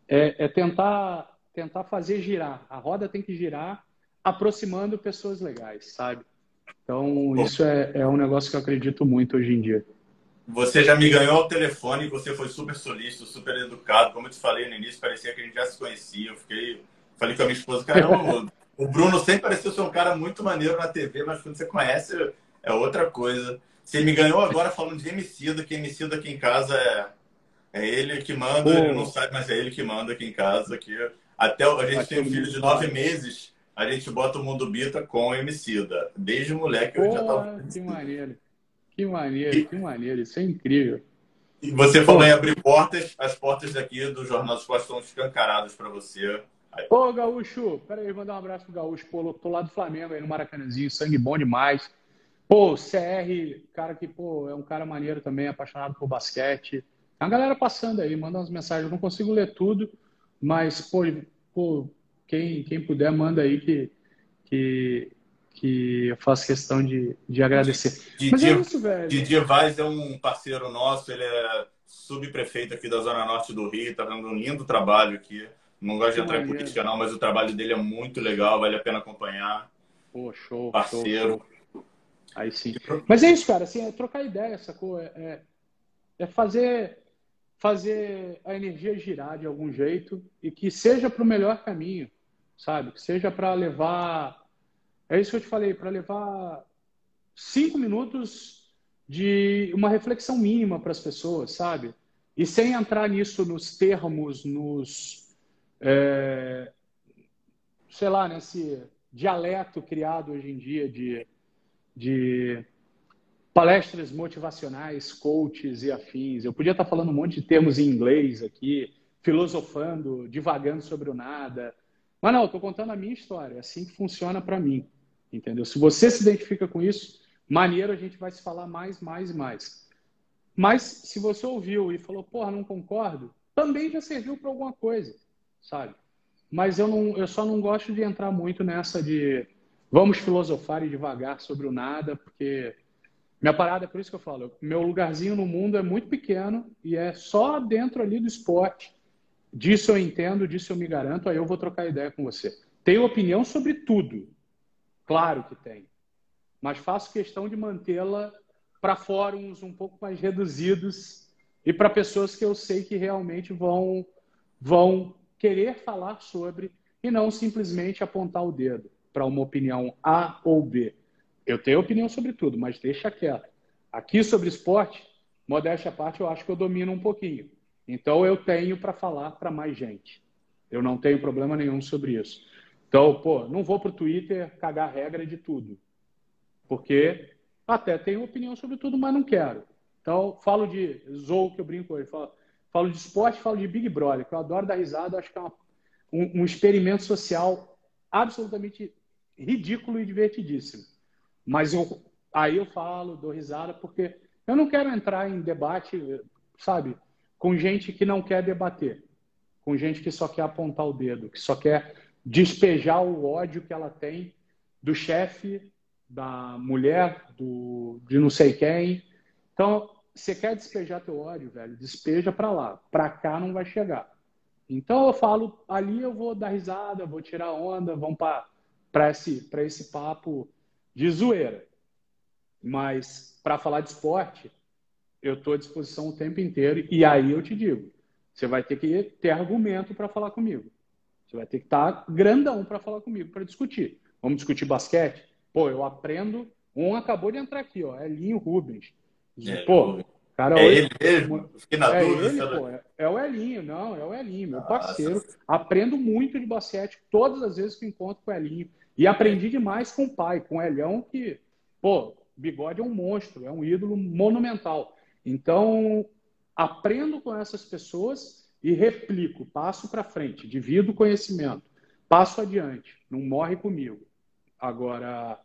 é, é tentar, tentar fazer girar. A roda tem que girar aproximando pessoas legais, sabe? Então, isso é, é um negócio que eu acredito muito hoje em dia. Você já me ganhou ao telefone, você foi super solícito, super educado. Como eu te falei no início, parecia que a gente já se conhecia. Eu fiquei, falei com a minha esposa, caramba, o Bruno sempre pareceu ser um cara muito maneiro na TV, mas quando você conhece é outra coisa. Você me ganhou agora falando de Emicida, que Emicida aqui em casa é, é ele que manda, ele não sabe, mas é ele que manda aqui em casa. Aqui. Até a gente tem um filho de nove meses, a gente bota o Mundo Bita com Emicida. Desde moleque eu já tava. Que maneiro. Que maneiro, e, que maneiro, isso é incrível. E você falou em abrir portas, as portas daqui do Jornal dos Esporte estão escancaradas para você. Ô, Gaúcho, peraí, mandar um abraço pro Gaúcho. Pô, tô lá do Flamengo aí no Maracanãzinho, sangue bom demais. Pô, CR, cara que, pô, é um cara maneiro também, apaixonado por basquete. A galera passando aí, manda umas mensagens. Eu não consigo ler tudo, mas, pô, pô quem, quem puder, manda aí que, que, que eu faço questão de, de agradecer. Didi, mas é isso, velho. Didi Vaz é um parceiro nosso, ele é subprefeito aqui da Zona Norte do Rio, tá dando um lindo trabalho aqui. Não gosto de entrar em política, não, mas o trabalho dele é muito legal, vale a pena acompanhar. Pô, show. Parceiro. Show, show. Aí sim. Mas é isso, cara, assim, é trocar ideia, sacou? É, é, é fazer, fazer a energia girar de algum jeito e que seja para o melhor caminho, sabe? Que seja para levar. É isso que eu te falei, para levar cinco minutos de uma reflexão mínima para as pessoas, sabe? E sem entrar nisso nos termos, nos. É, sei lá, nesse dialeto criado hoje em dia de, de palestras motivacionais, coaches e afins. Eu podia estar falando um monte de termos em inglês aqui, filosofando, divagando sobre o nada. Mas não, estou contando a minha história, é assim que funciona para mim. Entendeu? Se você se identifica com isso, maneiro, a gente vai se falar mais, mais e mais. Mas se você ouviu e falou, porra, não concordo, também já serviu para alguma coisa, sabe? Mas eu, não, eu só não gosto de entrar muito nessa de vamos filosofar e devagar sobre o nada, porque minha parada, é por isso que eu falo, meu lugarzinho no mundo é muito pequeno e é só dentro ali do esporte. Disso eu entendo, disso eu me garanto, aí eu vou trocar ideia com você. Tenho opinião sobre tudo. Claro que tem mas faço questão de mantê-la para fóruns um pouco mais reduzidos e para pessoas que eu sei que realmente vão, vão querer falar sobre e não simplesmente apontar o dedo para uma opinião A ou B. Eu tenho opinião sobre tudo, mas deixa quieto. Aqui sobre esporte, modéstia à parte, eu acho que eu domino um pouquinho. Então eu tenho para falar para mais gente. Eu não tenho problema nenhum sobre isso. Então, pô, não vou para o Twitter cagar regra de tudo porque até tenho opinião sobre tudo, mas não quero. Então, falo de Zou, que eu brinco hoje, falo, falo de esporte, falo de Big Brother, que eu adoro dar risada, acho que é uma, um, um experimento social absolutamente ridículo e divertidíssimo. Mas eu, aí eu falo, dou risada, porque eu não quero entrar em debate, sabe, com gente que não quer debater, com gente que só quer apontar o dedo, que só quer despejar o ódio que ela tem do chefe da mulher, do, de não sei quem. Então, você quer despejar teu ódio, velho? Despeja para lá. Para cá não vai chegar. Então eu falo, ali eu vou dar risada, vou tirar onda, vamos para esse, esse papo de zoeira. Mas para falar de esporte, eu estou à disposição o tempo inteiro. E aí eu te digo, você vai ter que ter argumento para falar comigo. Você vai ter que estar tá grandão para falar comigo, para discutir. Vamos discutir basquete? Pô, eu aprendo. Um acabou de entrar aqui, ó. É Linho Rubens. É, pô, cara, é hoje... ele mesmo? Fiquei na é dúvida. Ele, pô, é, é, o Elinho, não, é o Elinho, meu parceiro. Aprendo muito de basquete todas as vezes que encontro com o Elinho. E aprendi demais com o pai, com o Elhão, que, pô, bigode é um monstro, é um ídolo monumental. Então, aprendo com essas pessoas e replico, passo para frente, divido conhecimento, passo adiante, não morre comigo. Agora,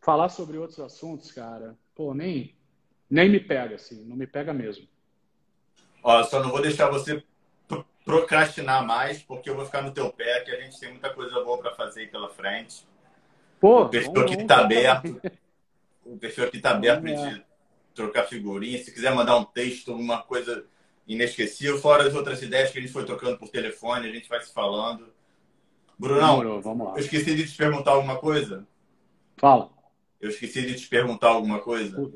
falar sobre outros assuntos, cara, pô, nem, nem me pega, assim, não me pega mesmo. Ó, só não vou deixar você procrastinar mais, porque eu vou ficar no teu pé, que a gente tem muita coisa boa para fazer pela frente. Pô, o perfil vamos, aqui está aberto. O perfil aqui está aberto para gente trocar figurinha. Se quiser mandar um texto, alguma coisa inesquecível, fora as outras ideias que a gente foi trocando por telefone, a gente vai se falando. Brunão, Demorou, vamos lá. eu esqueci de te perguntar alguma coisa. Fala. Eu esqueci de te perguntar alguma coisa.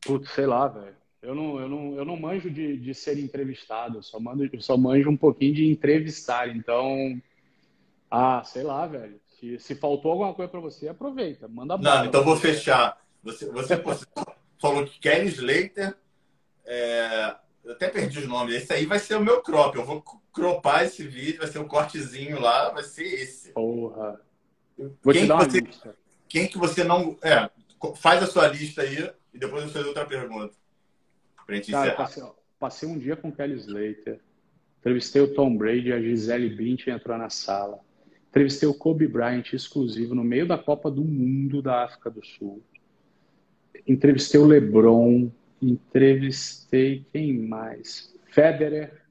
Putz, sei lá, velho. Eu não, eu, não, eu não manjo de, de ser entrevistado, eu só, mando, eu só manjo um pouquinho de entrevistar. Então, ah, sei lá, velho. Se, se faltou alguma coisa para você, aproveita, manda bola. Não, então vou fechar. Você, você falou que Kelly Slater, é, eu até perdi os nomes. Esse aí vai ser o meu crop. Eu vou cropar esse vídeo, vai ser um cortezinho lá, vai ser esse. Porra. Vou quem, que você, lista. quem que você não. É, faz a sua lista aí e depois eu fazer outra pergunta. Pra gente Cara, encerrar. Passei, passei, um dia com o Kelly Slater. Entrevistei o Tom Brady, a Gisele Bündchen entrou na sala. Entrevistei o Kobe Bryant exclusivo no meio da Copa do Mundo da África do Sul. Entrevistei o LeBron. Entrevistei quem mais? Federer,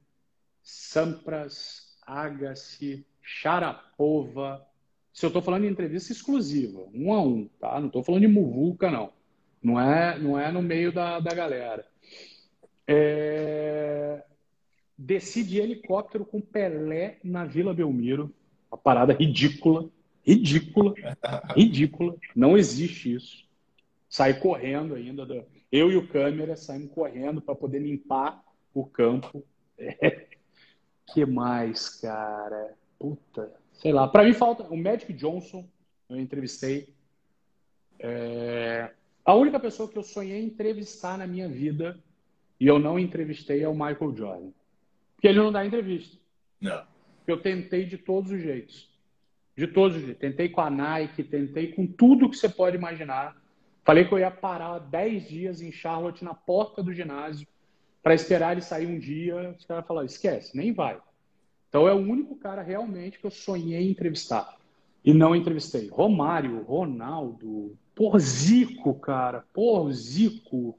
Sampras, Agassi, Sharapova. Se eu estou falando de entrevista exclusiva, um a um, tá? Não estou falando de muvuca, não. Não é, não é no meio da, da galera. É... Desci de helicóptero com Pelé na Vila Belmiro. Uma parada ridícula. Ridícula. Ridícula. Não existe isso. Saí correndo ainda. Do... Eu e o câmera saímos correndo para poder limpar o campo. É. que mais, cara? Puta. Sei lá. Para mim falta o Magic Johnson. Eu entrevistei. É... A única pessoa que eu sonhei entrevistar na minha vida e eu não entrevistei é o Michael Jordan. Porque ele não dá entrevista. Não. Eu tentei de todos os jeitos. De todos os jeitos. Tentei com a Nike, tentei com tudo que você pode imaginar. Falei que eu ia parar 10 dias em Charlotte, na porta do ginásio, para esperar ele sair um dia. Os caras falaram: esquece, nem vai. Então é o único cara realmente que eu sonhei entrevistar. E não entrevistei. Romário, Ronaldo, por Zico, cara. Por Zico.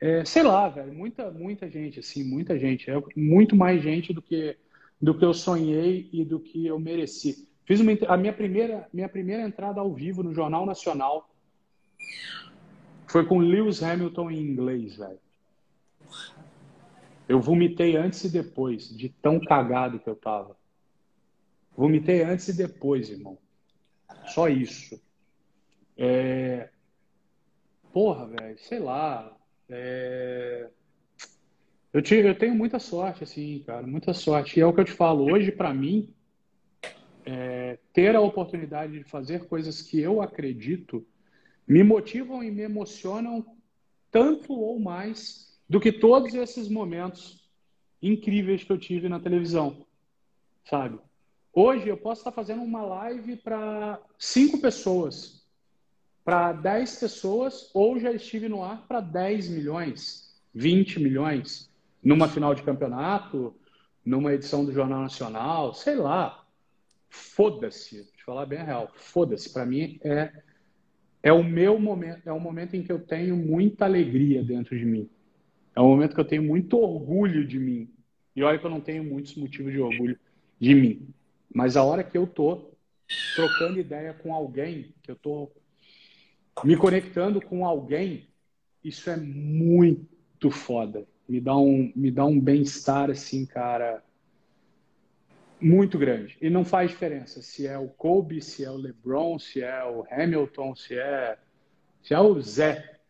É, sei lá, velho. Muita, muita gente, assim, muita gente. É muito mais gente do que, do que eu sonhei e do que eu mereci. Fiz uma, a minha primeira, minha primeira entrada ao vivo no Jornal Nacional foi com Lewis Hamilton em inglês, velho. Eu vomitei antes e depois, de tão cagado que eu tava. Vomitei antes e depois, irmão. Só isso. É... Porra, velho, sei lá. É... Eu, te, eu tenho muita sorte, assim, cara, muita sorte. E é o que eu te falo, hoje, para mim, é... ter a oportunidade de fazer coisas que eu acredito me motivam e me emocionam tanto ou mais do que todos esses momentos incríveis que eu tive na televisão, sabe? Hoje eu posso estar fazendo uma live para cinco pessoas, para 10 pessoas, ou já estive no ar para 10 milhões, 20 milhões, numa final de campeonato, numa edição do Jornal Nacional, sei lá. Foda-se, te falar bem a real, foda-se. Para mim é é o meu momento, é um momento em que eu tenho muita alegria dentro de mim. É um momento que eu tenho muito orgulho de mim. E olha que eu não tenho muitos motivos de orgulho de mim. Mas a hora que eu tô trocando ideia com alguém, que eu tô me conectando com alguém, isso é muito foda. Me dá um, me dá um bem-estar, assim, cara, muito grande. E não faz diferença se é o Kobe, se é o LeBron, se é o Hamilton, se é, se é o Zé.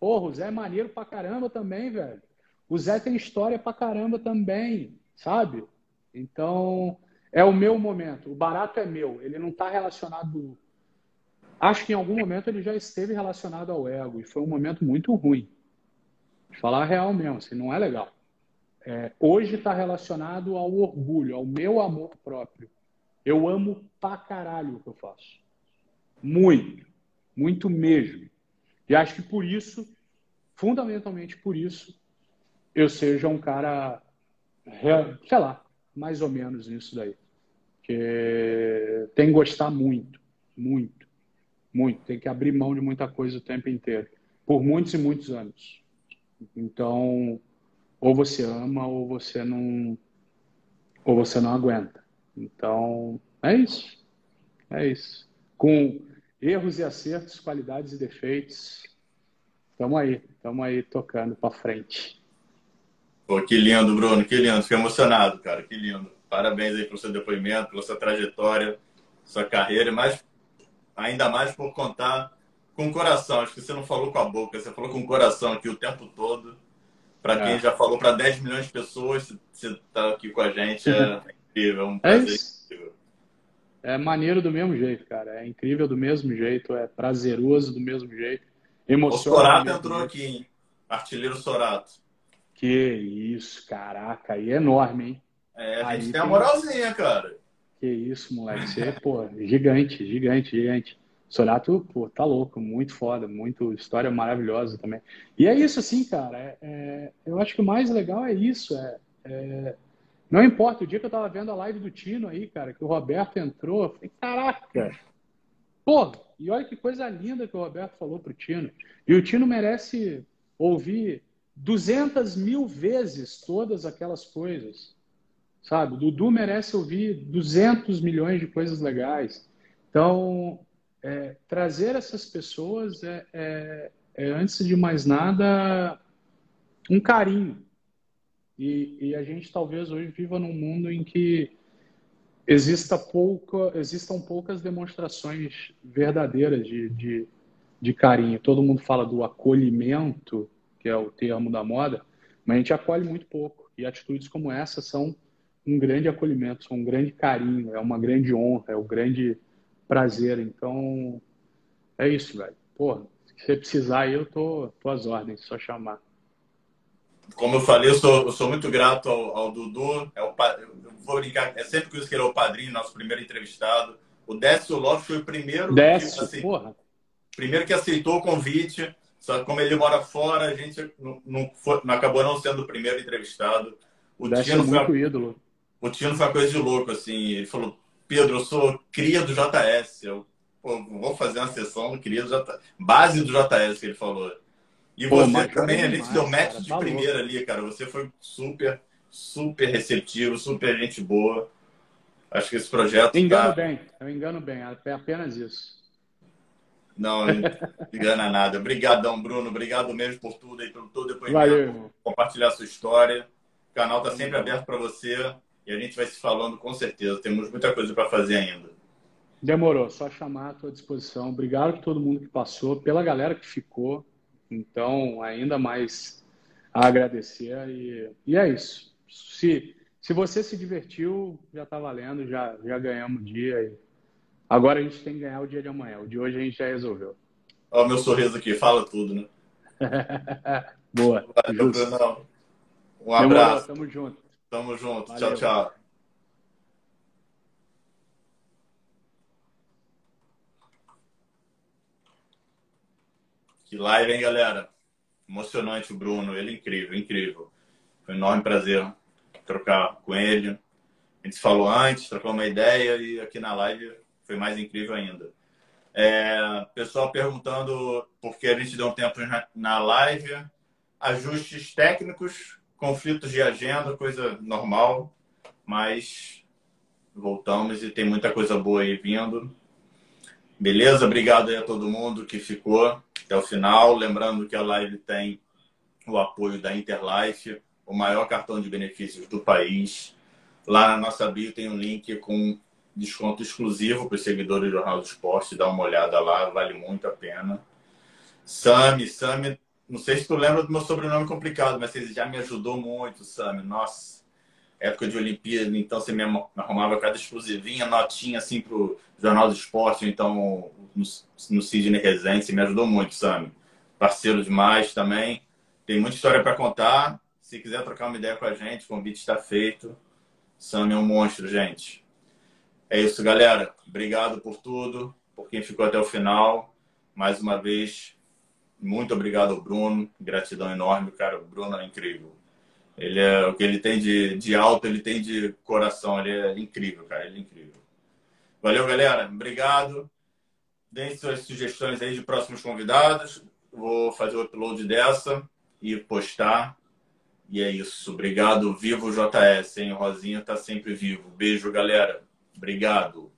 Porra, o Zé é maneiro pra caramba também, velho. O Zé tem história pra caramba também, sabe? Então, é o meu momento. O barato é meu. Ele não está relacionado Acho que em algum momento ele já esteve relacionado ao ego e foi um momento muito ruim. Falar real mesmo, assim, não é legal. É, hoje está relacionado ao orgulho, ao meu amor próprio. Eu amo pra caralho o que eu faço. Muito. Muito mesmo. E acho que por isso, fundamentalmente por isso, eu seja um cara, sei lá, mais ou menos nisso daí. Que tem que gostar muito, muito muito. Tem que abrir mão de muita coisa o tempo inteiro. Por muitos e muitos anos. Então, ou você ama ou você não ou você não aguenta. Então, é isso. É isso. Com erros e acertos, qualidades e defeitos, estamos aí, estamos aí tocando para frente. Pô, que lindo, Bruno, que lindo. Fiquei emocionado, cara, que lindo. Parabéns aí pelo seu depoimento, pela sua trajetória, sua carreira, mas ainda mais por contar com o coração. Acho que você não falou com a boca, você falou com o coração aqui o tempo todo. Para quem é. já falou para 10 milhões de pessoas, você está aqui com a gente, é incrível, é um é prazer é, é maneiro do mesmo jeito, cara. É incrível do mesmo jeito, é prazeroso do mesmo jeito. Emocionante. O Sorato entrou jeito. aqui, hein? Artilheiro Sorato. Que isso, caraca, aí é enorme, hein? É, a gente aí tem a moralzinha, cara. Que isso, moleque. Você, pô, gigante, gigante, gigante. Sorato, pô, tá louco, muito foda, muito história maravilhosa também. E é isso, assim, cara. É, é, eu acho que o mais legal é isso. É, é Não importa, o dia que eu tava vendo a live do Tino aí, cara, que o Roberto entrou, eu falei, caraca! Pô, e olha que coisa linda que o Roberto falou pro Tino. E o Tino merece ouvir 200 mil vezes todas aquelas coisas, sabe? O Dudu merece ouvir 200 milhões de coisas legais. Então, é, trazer essas pessoas é, é, é, antes de mais nada, um carinho. E, e, a gente talvez hoje viva num mundo em que exista pouca, existam poucas demonstrações verdadeiras de, de, de carinho. Todo mundo fala do acolhimento, que é o termo da moda, mas a gente acolhe muito pouco. E atitudes como essa são um grande acolhimento, são um grande carinho, é uma grande honra, é um grande prazer. Então, é isso, velho. Porra, se você precisar aí, eu tô, tô às ordens, só chamar. Como eu falei, eu sou, eu sou muito grato ao, ao Dudu. É o, vou brincar, é sempre que isso que ele é o padrinho, nosso primeiro entrevistado. O Décio Lopes foi o primeiro. Décio, que, assim, porra. Primeiro que aceitou o convite. Só que como ele mora fora, a gente não, não, foi, não acabou não sendo o primeiro entrevistado. O Décio Tino é muito foi, ídolo. O Tino foi uma coisa de louco, assim. Ele falou, Pedro, eu sou cria do JS. Eu pô, vou fazer uma sessão do cria do JS. Base do JS, que ele falou. E Pô, você também, a gente deu match de tá primeira louco. ali, cara. Você foi super, super receptivo, super gente boa. Acho que esse projeto. Me engano tá... bem, eu engano bem, é apenas isso. Não, não engana nada. Obrigadão, Bruno. Obrigado mesmo por tudo aí, pelo todo depoimento. Valeu. Compartilhar a sua história. O canal está sempre aberto para você e a gente vai se falando com certeza. Temos muita coisa para fazer ainda. Demorou, só chamar à tua disposição. Obrigado por todo mundo que passou, pela galera que ficou. Então, ainda mais a agradecer. E, e é isso. Se, se você se divertiu, já está valendo, já, já ganhamos o dia. E agora a gente tem que ganhar o dia de amanhã. O de hoje a gente já resolveu. Olha o meu sorriso aqui, fala tudo, né? Boa. Valeu, Brunão. Um abraço. Demorou, tamo junto. Tamo junto. Valeu. Tchau, tchau. Que live, hein, galera? Emocionante o Bruno, ele é incrível, incrível. Foi um enorme prazer trocar com ele. A gente se falou antes, trocou uma ideia e aqui na live foi mais incrível ainda. É, pessoal perguntando por que a gente deu um tempo na live. Ajustes técnicos, conflitos de agenda, coisa normal, mas voltamos e tem muita coisa boa aí vindo. Beleza? Obrigado aí a todo mundo que ficou até o final. Lembrando que a live tem o apoio da Interlife, o maior cartão de benefícios do país. Lá na nossa bio tem um link com desconto exclusivo para os seguidores do Jornal do Esporte. Dá uma olhada lá, vale muito a pena. Sami, Sami, não sei se tu lembra do meu sobrenome complicado, mas você já me ajudou muito, Sami. Nossa, época de Olimpíada, então você me arrumava cada exclusivinha, notinha assim pro Jornal do Esporte, então no, Sidney Rezende, você me ajudou muito, Sami. Parceiro demais também. Tem muita história para contar. Se quiser trocar uma ideia com a gente, o convite está feito. Sami é um monstro, gente. É isso, galera. Obrigado por tudo, por quem ficou até o final. Mais uma vez, muito obrigado ao Bruno. Gratidão enorme, cara. O Bruno é incrível. Ele é o que ele tem de, de alto, ele tem de coração. Ele é incrível, cara. Ele é incrível. Valeu, galera. Obrigado. Deem suas sugestões aí de próximos convidados. Vou fazer o upload dessa e postar. E é isso. Obrigado. Vivo JS, hein? Rosinha tá sempre vivo. Beijo, galera. Obrigado.